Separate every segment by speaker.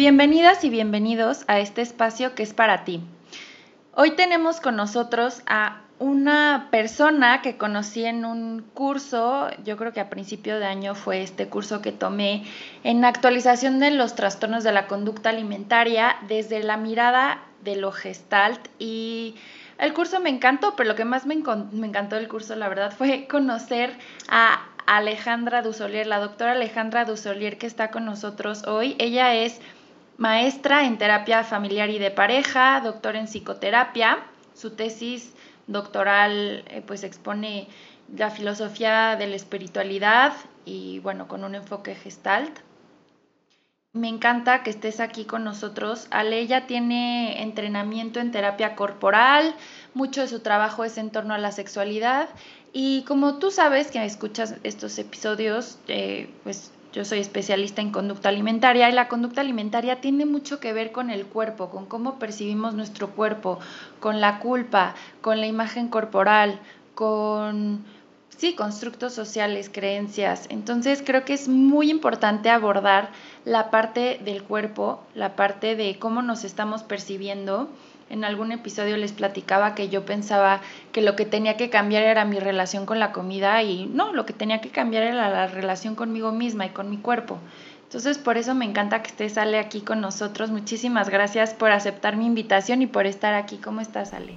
Speaker 1: Bienvenidas y bienvenidos a este espacio que es para ti. Hoy tenemos con nosotros a una persona que conocí en un curso, yo creo que a principio de año fue este curso que tomé en actualización de los trastornos de la conducta alimentaria desde la mirada de lo gestalt y el curso me encantó, pero lo que más me, encantó del curso, la verdad, fue conocer a Alejandra Dusolier, la doctora Alejandra Dusolier que está con nosotros hoy. Ella es maestra en terapia familiar y de pareja, doctor en psicoterapia. Su tesis doctoral eh, pues expone la filosofía de la espiritualidad y bueno, con un enfoque gestalt. Me encanta que estés aquí con nosotros. Ale ya tiene entrenamiento en terapia corporal, mucho de su trabajo es en torno a la sexualidad y como tú sabes que escuchas estos episodios, eh, pues yo soy especialista en conducta alimentaria y la conducta alimentaria tiene mucho que ver con el cuerpo, con cómo percibimos nuestro cuerpo, con la culpa, con la imagen corporal, con sí, constructos sociales, creencias. Entonces creo que es muy importante abordar la parte del cuerpo, la parte de cómo nos estamos percibiendo en algún episodio les platicaba que yo pensaba que lo que tenía que cambiar era mi relación con la comida y no, lo que tenía que cambiar era la relación conmigo misma y con mi cuerpo. Entonces, por eso me encanta que estés, Ale, aquí con nosotros. Muchísimas gracias por aceptar mi invitación y por estar aquí. ¿Cómo estás, Ale?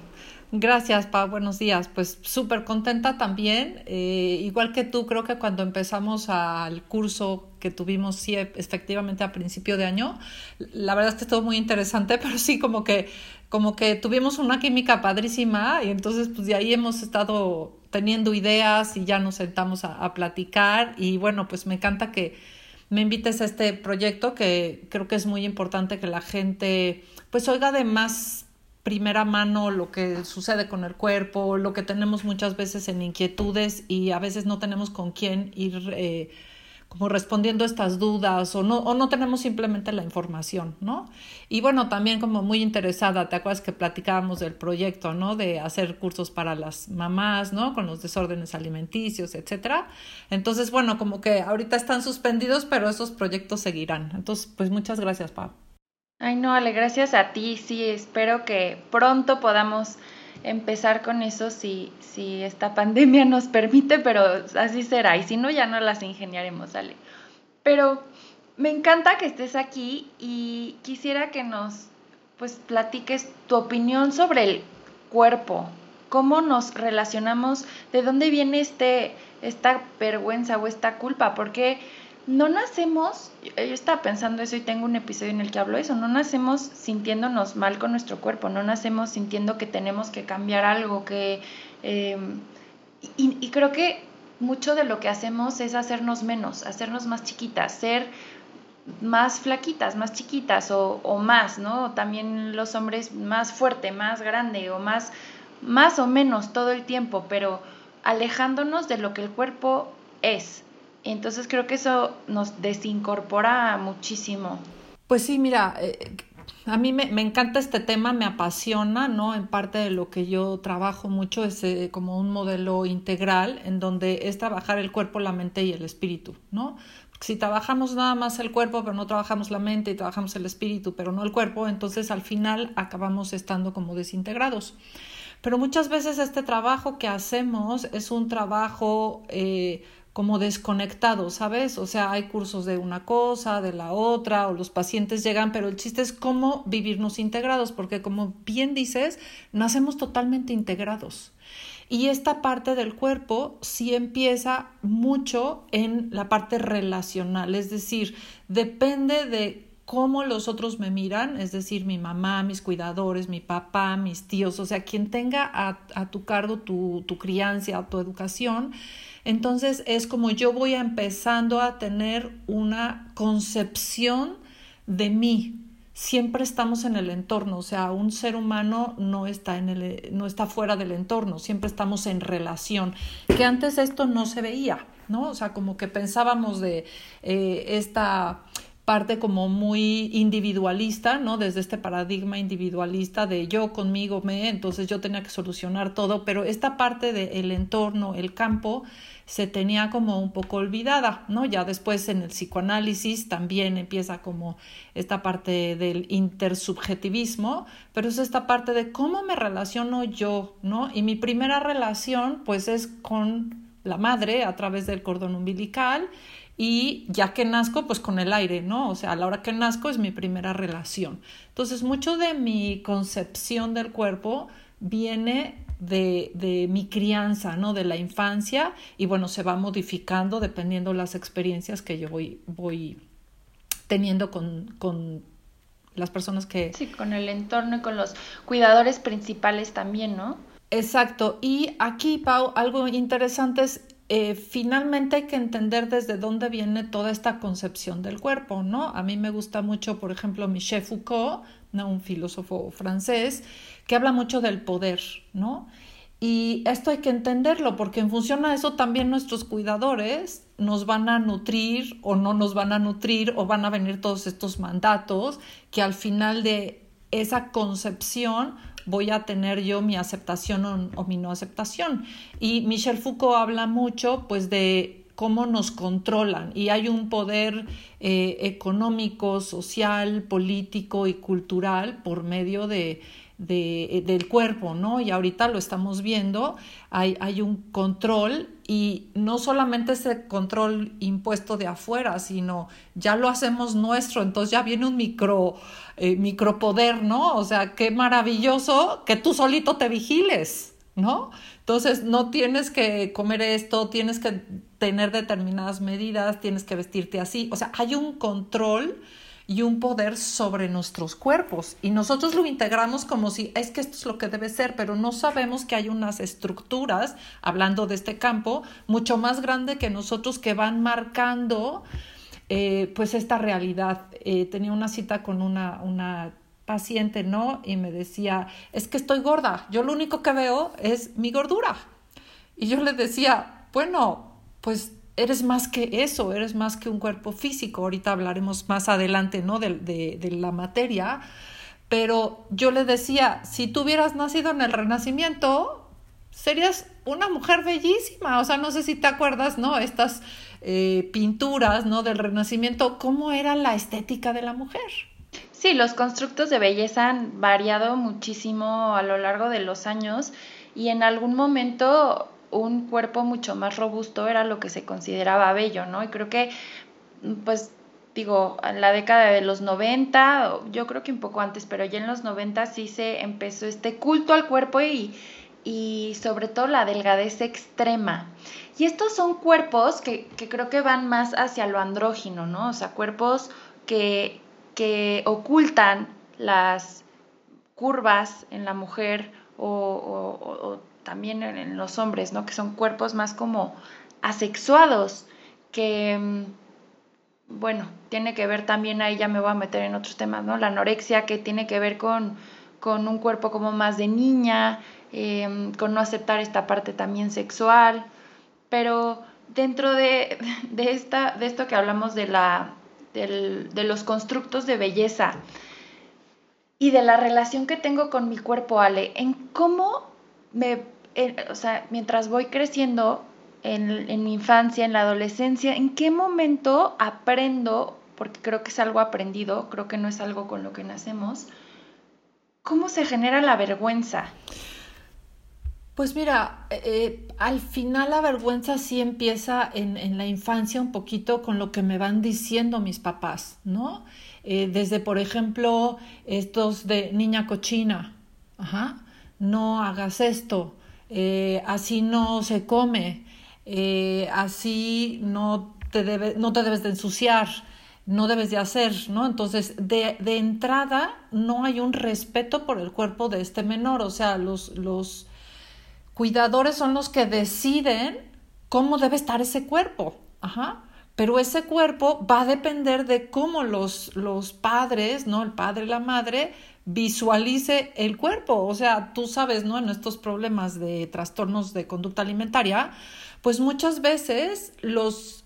Speaker 2: Gracias, Pa. Buenos días. Pues súper contenta también. Eh, igual que tú, creo que cuando empezamos al curso que tuvimos, sí, efectivamente a principio de año, la verdad es que estuvo muy interesante, pero sí como que, como que tuvimos una química padrísima y entonces pues de ahí hemos estado teniendo ideas y ya nos sentamos a, platicar y bueno, pues me encanta que me invites a este proyecto que creo que es muy importante que la gente pues oiga de más primera mano lo que sucede con el cuerpo, lo que tenemos muchas veces en inquietudes y a veces no tenemos con quién ir eh, como respondiendo estas dudas o no, o no tenemos simplemente la información, ¿no? Y bueno, también como muy interesada, ¿te acuerdas que platicábamos del proyecto, ¿no? De hacer cursos para las mamás, ¿no? Con los desórdenes alimenticios, etcétera. Entonces, bueno, como que ahorita están suspendidos, pero esos proyectos seguirán. Entonces, pues muchas gracias, Pau.
Speaker 1: Ay, no, Ale, gracias a ti. Sí, espero que pronto podamos empezar con eso si, si esta pandemia nos permite, pero así será. Y si no, ya no las ingeniaremos, Ale. Pero me encanta que estés aquí y quisiera que nos pues platiques tu opinión sobre el cuerpo, cómo nos relacionamos, de dónde viene este, esta vergüenza o esta culpa, porque no nacemos, yo estaba pensando eso y tengo un episodio en el que hablo eso, no nacemos sintiéndonos mal con nuestro cuerpo, no nacemos sintiendo que tenemos que cambiar algo, que... Em, y, creo que mucho de lo que hacemos es hacernos menos, hacernos más chiquitas, ser más flaquitas, más chiquitas o, o más, ¿no? También los hombres más fuerte, más grande o más, más o menos todo el tiempo, pero alejándonos de lo que el cuerpo es, entonces creo que eso nos desincorpora muchísimo.
Speaker 2: Pues sí, mira, eh, a mí me, encanta este tema, me apasiona, ¿no? En parte de lo que yo trabajo mucho es eh, como un modelo integral en donde es trabajar el cuerpo, la mente y el espíritu, ¿no? si trabajamos nada más el cuerpo, pero no trabajamos la mente y trabajamos el espíritu, pero no el cuerpo, entonces al final acabamos estando como desintegrados. Pero muchas veces este trabajo que hacemos es un trabajo eh, como desconectado, ¿sabes? O sea, hay cursos de una cosa, de la otra, o los pacientes llegan, pero el chiste es cómo vivirnos integrados, porque como bien dices, nacemos totalmente integrados. Y esta parte del cuerpo sí empieza mucho en la parte relacional, es decir, depende de cómo los otros me miran, es decir, mi mamá, mis cuidadores, mi papá, mis tíos, o sea, quien tenga a, tu cargo tu, tu crianza, tu educación, Entonces es como yo voy empezando a tener una concepción de mí. Siempre estamos en el entorno, o sea, un ser humano no está, en el, no está fuera del entorno, siempre estamos en relación, que antes esto no se veía, ¿no? O sea, como que pensábamos de eh, esta parte como muy individualista, ¿no? Desde este paradigma individualista de yo conmigo me, entonces yo tenía que solucionar todo, pero esta parte del entorno, el campo, se tenía como un poco olvidada, ¿no? Ya después en el psicoanálisis también empieza como esta parte del intersubjetivismo, pero es esta parte de cómo me relaciono yo, ¿no? Y mi primera relación pues es con la madre a través del cordón umbilical y ya que nazco, pues con el aire, ¿no? O sea, a la hora que nazco es mi primera relación. Entonces, mucho de mi concepción del cuerpo viene de, de, mi crianza, ¿no? De la infancia y bueno, se va modificando dependiendo las experiencias que yo voy, voy teniendo con, con las personas que...
Speaker 1: Sí, con el entorno y con los cuidadores principales también, ¿no?
Speaker 2: Exacto. Y aquí, Pau, algo interesante es eh, finalmente hay que entender desde dónde viene toda esta concepción del cuerpo, ¿no? A mí me gusta mucho, por ejemplo, Michel Foucault, un filósofo francés, que habla mucho del poder, ¿no? Y esto hay que entenderlo, porque en función a eso también nuestros cuidadores nos van a nutrir o no nos van a nutrir o van a venir todos estos mandatos que al final de esa concepción voy a tener yo mi aceptación o, mi no aceptación. Y Michel Foucault habla mucho pues de cómo nos controlan y hay un poder eh, económico, social, político y cultural por medio de, de, del cuerpo, ¿no? Y ahorita lo estamos viendo, hay, hay un control y no solamente ese control impuesto de afuera, sino ya lo hacemos nuestro, entonces ya viene un micro, eh, micropoder, ¿no? O sea, qué maravilloso que tú solito te vigiles, ¿no? Entonces no tienes que comer esto, tienes que tener determinadas medidas, tienes que vestirte así, o sea, hay un control y un poder sobre nuestros cuerpos. Y nosotros lo integramos como si es que esto es lo que debe ser, pero no sabemos que hay unas estructuras, hablando de este campo, mucho más grande que nosotros que van marcando eh, pues esta realidad. Eh, tenía una cita con una, una paciente, ¿no? Y me decía, es que estoy gorda, yo lo único que veo es mi gordura. Y yo le decía, bueno, pues eres más que eso, eres más que un cuerpo físico. Ahorita hablaremos más adelante, ¿no? De, de, de, la materia. Pero yo le decía, si tú hubieras nacido en el Renacimiento, serías una mujer bellísima. O sea, no sé si te acuerdas, ¿no? Estas eh, pinturas, ¿no? Del Renacimiento, ¿cómo era la estética de la mujer?
Speaker 1: Sí, los constructos de belleza han variado muchísimo a lo largo de los años y en algún momento un cuerpo mucho más robusto era lo que se consideraba bello, ¿no? Y creo que, pues, digo, en la década de los 90, yo creo que un poco antes, pero ya en los 90 sí se empezó este culto al cuerpo y, y sobre todo la delgadez extrema. Y estos son cuerpos que, que, creo que van más hacia lo andrógino, ¿no? O sea, cuerpos que, que ocultan las curvas en la mujer o, también en, los hombres, ¿no? Que son cuerpos más como asexuados, que, mm, bueno, tiene que ver también, ahí ya me voy a meter en otros temas, ¿no? La anorexia que tiene que ver con, con un cuerpo como más de niña, em, con no aceptar esta parte también sexual, pero dentro de, de, esta, de esto que hablamos de, la, de los constructos de belleza y de la relación que tengo con mi cuerpo, Ale, en cómo me o sea, mientras voy creciendo en, en, mi infancia, en la adolescencia, ¿en qué momento aprendo, porque creo que es algo aprendido, creo que no es algo con lo que nacemos, cómo se genera la vergüenza?
Speaker 2: Pues mira, eh, al final la vergüenza sí empieza en, en, la infancia un poquito con lo que me van diciendo mis papás, ¿no? Eh, desde, por ejemplo, estos de niña cochina, no hagas esto, eh, así no se come, eh, así no te, no te debes de ensuciar, no debes de hacer, ¿no? Entonces, de, de, entrada, no hay un respeto por el cuerpo de este menor, o sea, los, los cuidadores son los que deciden cómo debe estar ese cuerpo. Ajá. Pero ese cuerpo va a depender de cómo los, los padres, ¿no? El padre la madre visualice el cuerpo. O sea, tú sabes, ¿no? En estos problemas de trastornos de conducta alimentaria, pues muchas veces los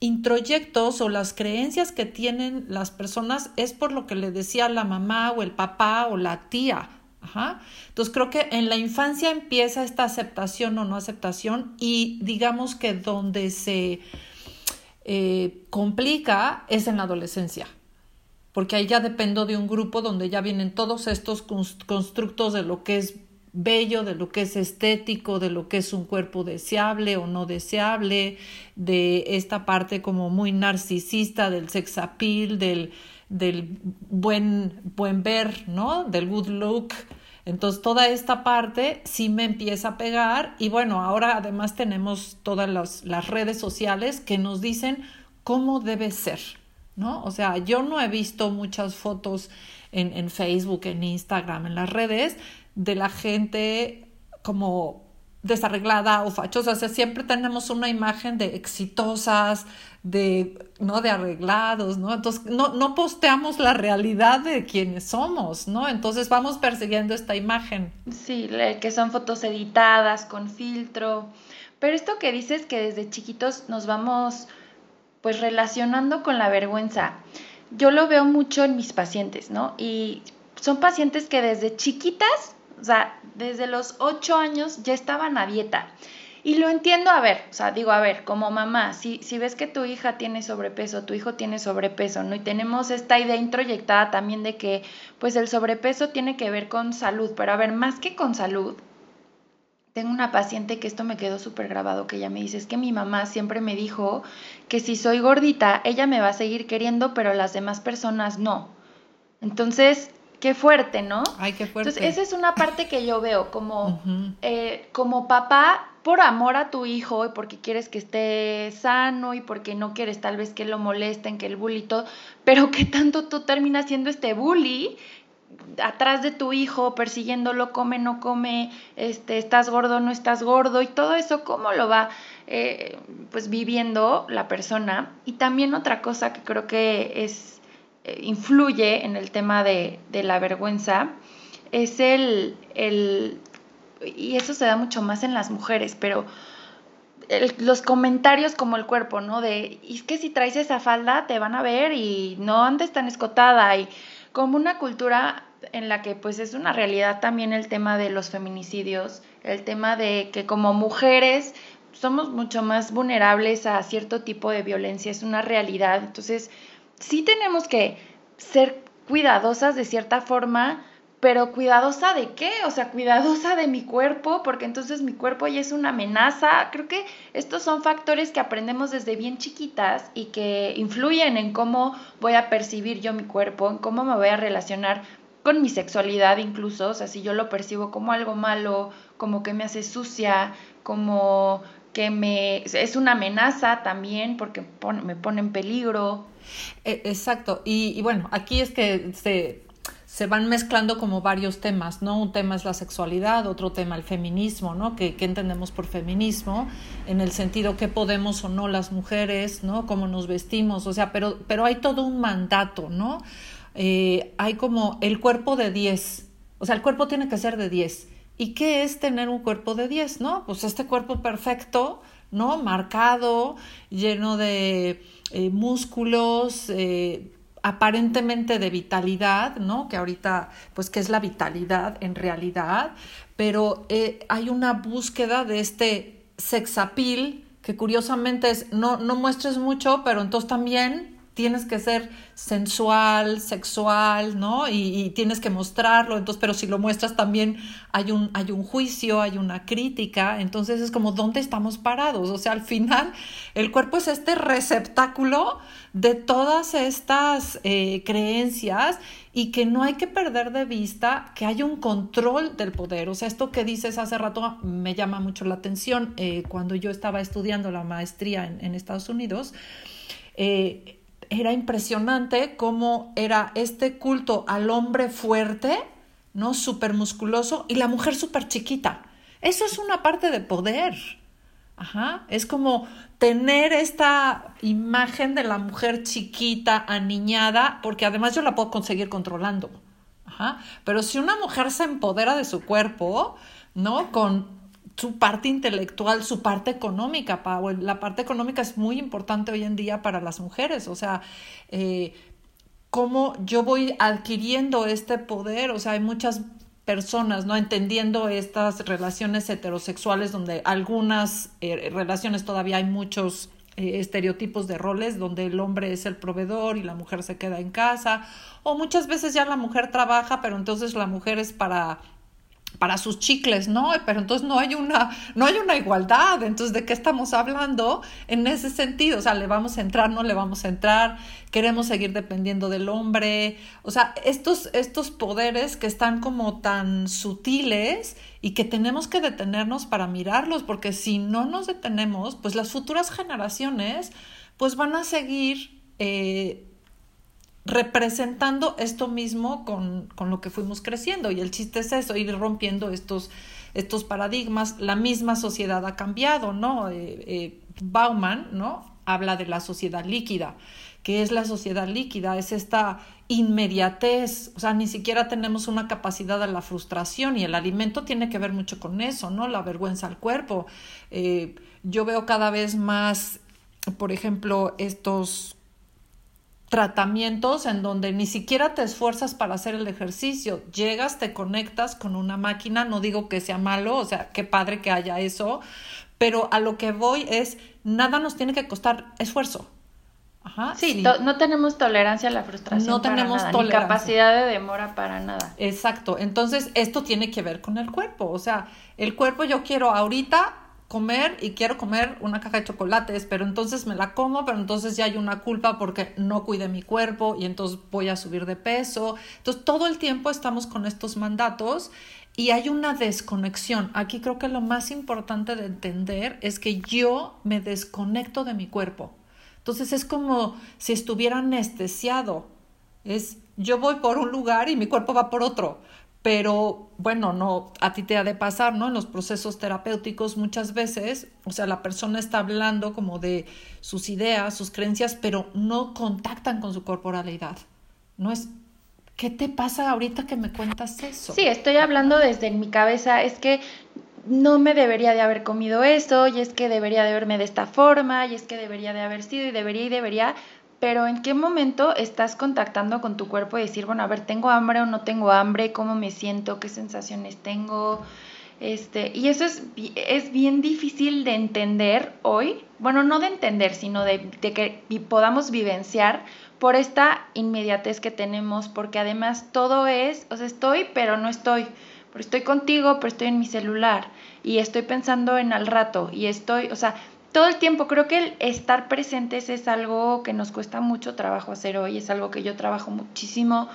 Speaker 2: introyectos o las creencias que tienen las personas es por lo que le decía la mamá o el papá o la tía. Ajá. Entonces creo que en la infancia empieza esta aceptación o no aceptación y digamos que donde se eh, complica es en la adolescencia, porque ahí ya dependo de un grupo donde ya vienen todos estos constructos de lo que es bello, de lo que es estético, de lo que es un cuerpo deseable o no deseable, de esta parte como muy narcisista del sex appeal, del, buen, buen ver, ¿no? Del good look, entonces toda esta parte sí me empieza a pegar y bueno, ahora además tenemos todas las redes sociales que nos dicen cómo debe ser, ¿no? O sea, yo no he visto muchas fotos en, en Facebook, en Instagram, en las redes de la gente como desarreglada o fachosa, o sea, siempre tenemos una imagen de exitosas, de, ¿no? de arreglados, ¿no? Entonces, no, no posteamos la realidad de quienes somos, ¿no? Entonces vamos persiguiendo esta imagen.
Speaker 1: Sí, que son fotos editadas con filtro, pero esto que dices que desde chiquitos nos vamos pues relacionando con la vergüenza, yo lo veo mucho en mis pacientes, ¿no? Y son pacientes que desde chiquitas o sea, desde los ocho años ya estaban a dieta. Y lo entiendo, a ver, o sea, digo, a ver, como mamá, si, si ves que tu hija tiene sobrepeso, tu hijo tiene sobrepeso, ¿no? Y tenemos esta idea introyectada también de que, pues, el sobrepeso tiene que ver con salud, pero a ver, más que con salud, tengo una paciente que esto me quedó súper grabado, que ella me dice, es que mi mamá siempre me dijo que si soy gordita, ella me va a seguir queriendo, pero las demás personas no. Entonces, Qué fuerte, ¿no?
Speaker 2: Ay, qué fuerte.
Speaker 1: Entonces, esa es una parte que yo veo como, eh, como papá, por amor a tu hijo y porque quieres que esté sano y porque no quieres tal vez que lo molesten, que el bully y todo, pero que tanto tú terminas siendo este bully atrás de tu hijo, persiguiéndolo, come, no come, este, estás gordo, no estás gordo y todo eso, ¿cómo lo va eh, pues viviendo la persona? Y también otra cosa que creo que es eh, influye en el tema de, la vergüenza es el, el, y eso se da mucho más en las mujeres, pero los comentarios como el cuerpo, ¿no? De, es que si traes esa falda te van a ver y no andes tan escotada y como una cultura en la que pues es una realidad también el tema de los feminicidios, el tema de que como mujeres somos mucho más vulnerables a cierto tipo de violencia, es una realidad. Entonces, sí tenemos que ser cuidadosas de cierta forma, pero cuidadosa de qué? O sea, cuidadosa de mi cuerpo, porque entonces mi cuerpo ya es una amenaza. Creo que estos son factores que aprendemos desde bien chiquitas y que influyen en cómo voy a percibir yo mi cuerpo, en cómo me voy a relacionar con mi sexualidad incluso, o sea, si yo lo percibo como algo malo, como que me hace sucia, como que me es una amenaza también porque me pone en peligro.
Speaker 2: E, exacto, y, bueno, aquí es que se, se, van mezclando como varios temas, ¿no? Un tema es la sexualidad, otro tema el feminismo, ¿no? ¿Qué, entendemos por feminismo? En el sentido que podemos o no las mujeres, ¿no? Cómo nos vestimos, o sea, pero, pero hay todo un mandato, ¿no? Eh, hay como el cuerpo de 10, o sea, el cuerpo tiene que ser de 10 ¿Y qué es tener un cuerpo de 10? ¿No? Pues este cuerpo perfecto, ¿no? Marcado, lleno de eh, músculos, eh, aparentemente de vitalidad, ¿no? Que ahorita, pues, ¿qué es la vitalidad en realidad? Pero eh, hay una búsqueda de este sex appeal que curiosamente es, no, no muestres mucho, pero entonces también tienes que ser sensual, sexual, ¿no? Y, tienes que mostrarlo, entonces, pero si lo muestras también hay un, hay un juicio, hay una crítica, entonces es como, ¿dónde estamos parados? O sea, al final el cuerpo es este receptáculo de todas estas eh, creencias y que no hay que perder de vista que hay un control del poder. O sea, esto que dices hace rato me llama mucho la atención. Eh, cuando yo estaba estudiando la maestría en, Estados Unidos, eh, era impresionante cómo era este culto al hombre fuerte, ¿no? Súper musculoso y la mujer súper chiquita. Eso es una parte de poder, Ajá. Es como tener esta imagen de la mujer chiquita, aniñada, porque además yo la puedo conseguir controlando. Ajá. Pero si una mujer se empodera de su cuerpo, ¿no? Con su parte intelectual, su parte económica, La parte económica es muy importante hoy en día para las mujeres. O sea, eh, cómo yo voy adquiriendo este poder. O sea, hay muchas personas, ¿no? Entendiendo estas relaciones heterosexuales donde algunas eh, relaciones todavía hay muchos eh, estereotipos de roles donde el hombre es el proveedor y la mujer se queda en casa o muchas veces ya la mujer trabaja pero entonces la mujer es para para sus chicles, ¿no? Pero entonces no hay una, no hay una igualdad. Entonces, ¿de qué estamos hablando en ese sentido? O sea, ¿le vamos a entrar, no le vamos a entrar? ¿Queremos seguir dependiendo del hombre? O sea, estos, estos poderes que están como tan sutiles y que tenemos que detenernos para mirarlos, porque si no nos detenemos, pues las futuras generaciones pues van a seguir eh, representando esto mismo con, con, lo que fuimos creciendo. Y el chiste es eso, ir rompiendo estos, estos paradigmas. La misma sociedad ha cambiado, ¿no? Eh, eh, Bauman, ¿no? Habla de la sociedad líquida. ¿Qué es la sociedad líquida? Es esta inmediatez, o sea, ni siquiera tenemos una capacidad a la frustración y el alimento tiene que ver mucho con eso, ¿no? La vergüenza al cuerpo. Eh, yo veo cada vez más, por ejemplo, estos tratamientos en donde ni siquiera te esfuerzas para hacer el ejercicio, llegas, te conectas con una máquina, no digo que sea malo, o sea, qué padre que haya eso, pero a lo que voy es, nada nos tiene que costar esfuerzo.
Speaker 1: Ajá, sí, no tenemos tolerancia a la frustración. No tenemos tolerancia. Ni capacidad de demora para nada.
Speaker 2: Exacto. Entonces, esto tiene que ver con el cuerpo. O sea, el cuerpo yo quiero ahorita comer y quiero comer una caja de chocolates, pero entonces me la como, pero entonces ya hay una culpa porque no cuide mi cuerpo y entonces voy a subir de peso. Entonces todo el tiempo estamos con estos mandatos y hay una desconexión. Aquí creo que lo más importante de entender es que yo me desconecto de mi cuerpo. Entonces es como si estuviera anestesiado. Es yo voy por un lugar y mi cuerpo va por otro pero bueno, no, a ti te ha de pasar, ¿no? En los procesos terapéuticos muchas veces, o sea, la persona está hablando como de sus ideas, sus creencias, pero no contactan con su corporalidad. No es, ¿qué te pasa ahorita que me cuentas eso?
Speaker 1: Sí, estoy hablando desde mi cabeza, es que no me debería de haber comido eso, y es que debería de verme de esta forma, y es que debería de haber sido, y debería y debería, pero ¿en qué momento estás contactando con tu cuerpo y decir, bueno, a ver, ¿tengo hambre o no tengo hambre? ¿Cómo me siento? ¿Qué sensaciones tengo? Este, y eso es, es bien difícil de entender hoy, bueno, no de entender, sino de, de que podamos vivenciar por esta inmediatez que tenemos, porque además todo es, o sea, estoy, pero no estoy, pero estoy contigo, pero estoy en mi celular, y estoy pensando en al rato, y estoy, o sea, todo el tiempo. Creo que el estar presentes es algo que nos cuesta mucho trabajo hacer hoy, es algo que yo trabajo muchísimo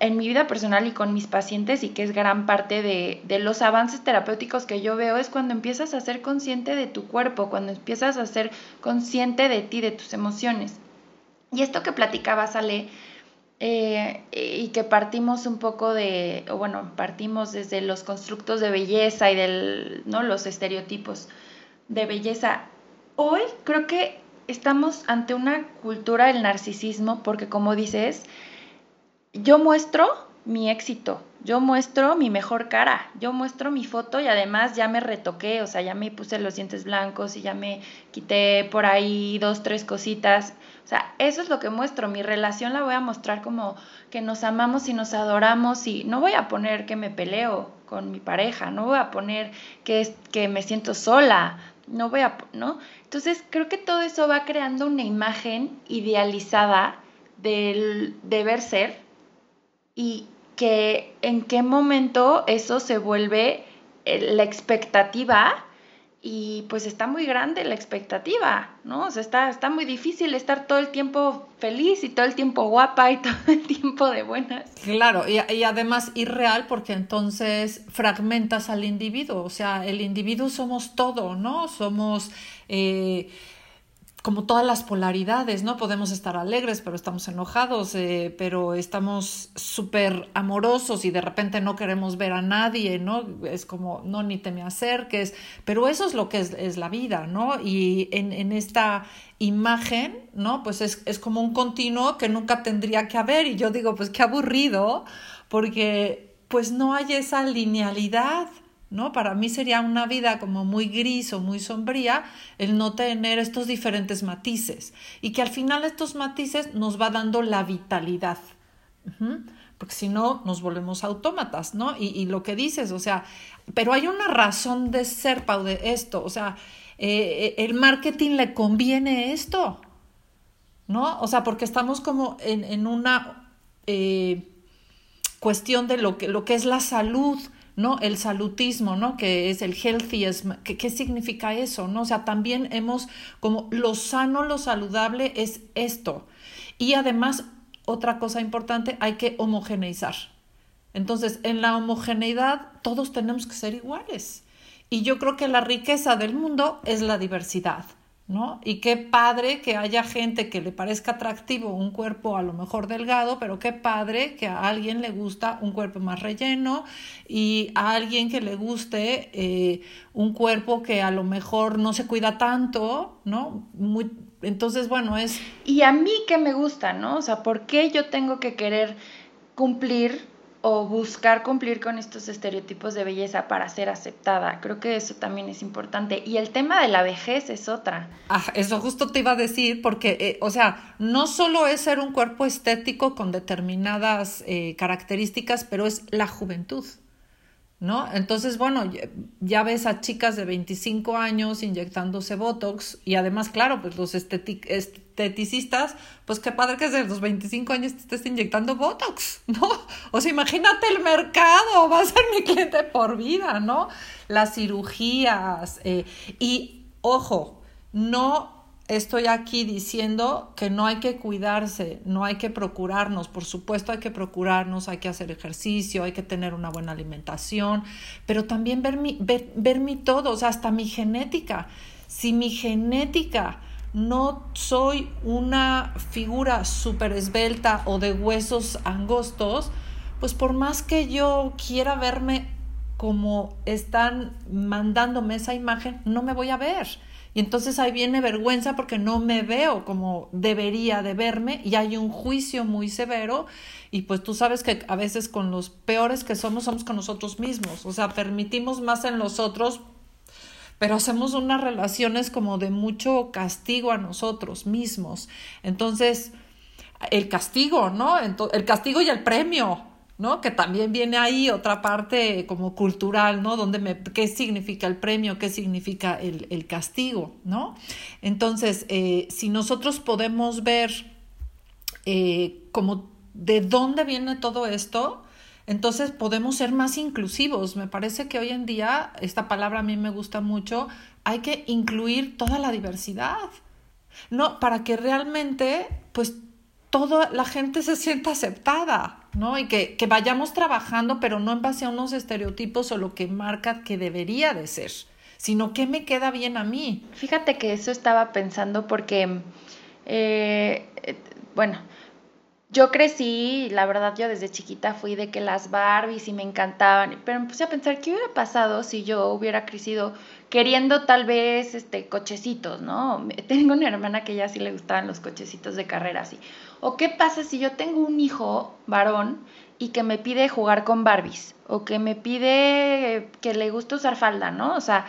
Speaker 1: en mi vida personal y con mis pacientes y que es gran parte de, de, los avances terapéuticos que yo veo es cuando empiezas a ser consciente de tu cuerpo, cuando empiezas a ser consciente de ti, de tus emociones. Y esto que platicaba, sale eh, y que partimos un poco de, o bueno, partimos desde los constructos de belleza y del, ¿no? los estereotipos de belleza hoy creo que estamos ante una cultura del narcisismo porque como dices, yo muestro mi éxito, yo muestro mi mejor cara, yo muestro mi foto y además ya me retoqué, o sea, ya me puse los dientes blancos y ya me quité por ahí dos, tres cositas. O sea, eso es lo que muestro, mi relación la voy a mostrar como que nos amamos y nos adoramos y no voy a poner que me peleo con mi pareja, no voy a poner que, que me siento sola, no voy a, ¿no? Entonces creo que todo eso va creando una imagen idealizada del deber ser y que en qué momento eso se vuelve eh, la expectativa y pues está muy grande la expectativa, ¿no? O sea, está, está muy difícil estar todo el tiempo feliz y todo el tiempo guapa y todo el tiempo de buenas.
Speaker 2: Claro, y, y además irreal porque entonces fragmentas al individuo, o sea, el individuo somos todo, ¿no? Somos... Eh, como todas las polaridades, ¿no? Podemos estar alegres, pero estamos enojados, eh, pero estamos súper amorosos y de repente no queremos ver a nadie, ¿no? Es como, no, ni te me acerques, pero eso es lo que es, la vida, ¿no? Y en, en, esta imagen, ¿no? Pues es, es como un continuo que nunca tendría que haber y yo digo, pues qué aburrido, porque pues no hay esa linealidad, ¿no? Para mí sería una vida como muy gris o muy sombría el no tener estos diferentes matices y que al final estos matices nos va dando la vitalidad. Porque si no, nos volvemos autómatas, ¿no? Y, lo que dices, o sea, pero hay una razón de ser, Pau, de esto, o sea, eh, el marketing le conviene esto, ¿no? O sea, porque estamos como en, una eh, cuestión de lo que, lo que es la salud, ¿no? El salutismo, ¿no? Que es el healthyism, ¿qué, significa eso, ¿no? O sea, también hemos, como lo sano, lo saludable es esto. Y además, otra cosa importante, hay que homogeneizar. Entonces, en la homogeneidad todos tenemos que ser iguales. Y yo creo que la riqueza del mundo es la diversidad. ¿No? Y qué padre que haya gente que le parezca atractivo un cuerpo a lo mejor delgado, pero qué padre que a alguien le gusta un cuerpo más relleno y a alguien que le guste eh, un cuerpo que a lo mejor no se cuida tanto, ¿no? Entonces, bueno, es...
Speaker 1: Y a mí que me gusta, ¿no? O sea, ¿por qué yo tengo que querer cumplir o buscar cumplir con estos estereotipos de belleza para ser aceptada. Creo que eso también es importante. Y el tema de la vejez es otra.
Speaker 2: Ah, eso justo te iba a decir, porque, eh, o sea, no solo es ser un cuerpo estético con determinadas eh, características, pero es la juventud. ¿no? Entonces, bueno, ya ves a chicas de 25 años inyectándose Botox y además, claro, pues los esteticistas, pues qué padre que desde los 25 años te estés inyectando Botox, ¿no? O sea, imagínate el mercado, va a ser mi cliente por vida, ¿no? Las cirugías eh, y, ojo, no estoy aquí diciendo que no hay que cuidarse, no hay que procurarnos, por supuesto hay que procurarnos, hay que hacer ejercicio, hay que tener una buena alimentación, pero también ver mi, ver, mi todo, o sea, hasta mi genética. Si mi genética no soy una figura súper esbelta o de huesos angostos, pues por más que yo quiera verme como están mandándome esa imagen, no me voy a ver. Y entonces ahí viene vergüenza porque no me veo como debería de verme y hay un juicio muy severo y pues tú sabes que a veces con los peores que somos somos con nosotros mismos, o sea, permitimos más en los otros, pero hacemos unas relaciones como de mucho castigo a nosotros mismos. Entonces, el castigo, ¿no? El castigo y el premio, ¿no? Que también viene ahí otra parte como cultural, ¿no? Donde me, qué significa el premio, qué significa el, castigo, ¿no? Entonces, eh, si nosotros podemos ver eh, como de dónde viene todo esto, entonces podemos ser más inclusivos. Me parece que hoy en día, esta palabra a mí me gusta mucho, hay que incluir toda la diversidad, ¿no? Para que realmente, pues, toda la gente se sienta aceptada, ¿no? Y que, que, vayamos trabajando, pero no en base a unos estereotipos o lo que marca que debería de ser, sino que me queda bien a mí.
Speaker 1: Fíjate que eso estaba pensando porque, eh, bueno, yo crecí, la verdad yo desde chiquita fui de que las Barbies y me encantaban, pero me puse a pensar qué hubiera pasado si yo hubiera crecido queriendo tal vez este cochecitos, ¿no? Tengo una hermana que ya sí le gustaban los cochecitos de carrera así. ¿O qué pasa si yo tengo un hijo varón y que me pide jugar con Barbies o que me pide que le guste usar falda, ¿no? O sea,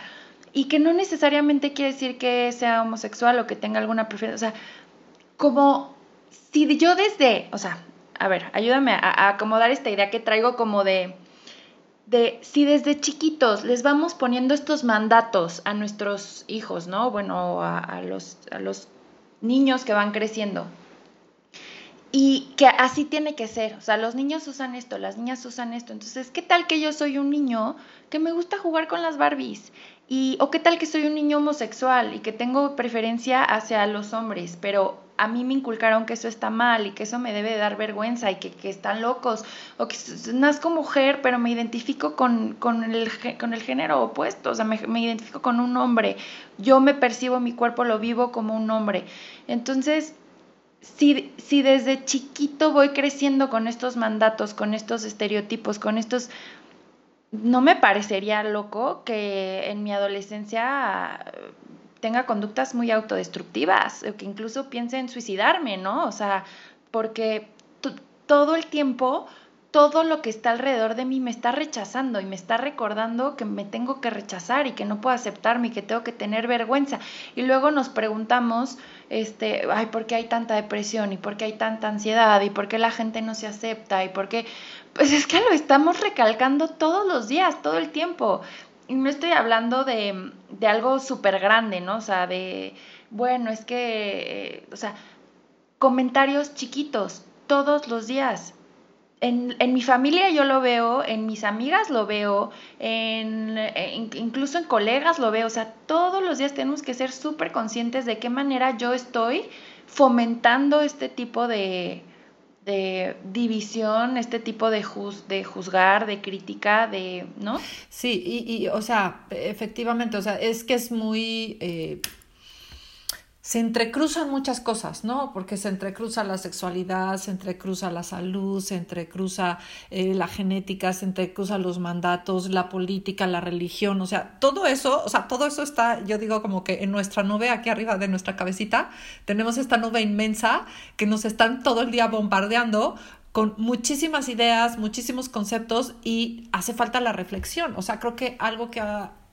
Speaker 1: y que no necesariamente quiere decir que sea homosexual o que tenga alguna preferencia, o sea, como si yo desde, o sea, a ver, ayúdame a, acomodar esta idea que traigo como de, de si desde chiquitos les vamos poniendo estos mandatos a nuestros hijos, ¿no? Bueno, a, los, a los niños que van creciendo. Y que así tiene que ser, o sea, los niños usan esto, las niñas usan esto, entonces, ¿qué tal que yo soy un niño que me gusta jugar con las Barbies? Y, o qué tal que soy un niño homosexual y que tengo preferencia hacia los hombres, pero a mí me inculcaron que eso está mal y que eso me debe dar vergüenza y que, que están locos, o que nazco mujer, pero me identifico con, con, el, con el género opuesto, o sea, me, me identifico con un hombre, yo me percibo mi cuerpo, lo vivo como un hombre. Entonces, si, si desde chiquito voy creciendo con estos mandatos, con estos estereotipos, con estos no me parecería loco que en mi adolescencia tenga conductas muy autodestructivas, o que incluso piense en suicidarme, ¿no? O sea, porque todo el tiempo, todo lo que está alrededor de mí me está rechazando y me está recordando que me tengo que rechazar y que no puedo aceptarme y que tengo que tener vergüenza. Y luego nos preguntamos, este, ay, ¿por qué hay tanta depresión? ¿Y por qué hay tanta ansiedad? ¿Y por qué la gente no se acepta? ¿Y por qué? Pues es que lo estamos recalcando todos los días, todo el tiempo y no estoy hablando de, de algo súper grande, ¿no? O sea, de, bueno, es que, eh, o sea, comentarios chiquitos todos los días. En, en, mi familia yo lo veo, en mis amigas lo veo, en, incluso en colegas lo veo, o sea, todos los días tenemos que ser súper conscientes de qué manera yo estoy fomentando este tipo de, de división, este tipo de, de juzgar, de crítica, de, ¿no?
Speaker 2: Sí, y, y, o sea, efectivamente, o sea, es que es muy... Eh, se entrecruzan muchas cosas, ¿no? Porque se entrecruza la sexualidad, se entrecruza la salud, se entrecruza eh, la genética, se entrecruza los mandatos, la política, la religión, o sea, todo eso, o sea, todo eso está, yo digo como que en nuestra nube, aquí arriba de nuestra cabecita, tenemos esta nube inmensa que nos están todo el día bombardeando con muchísimas ideas, muchísimos conceptos y hace falta la reflexión. O sea, creo que algo que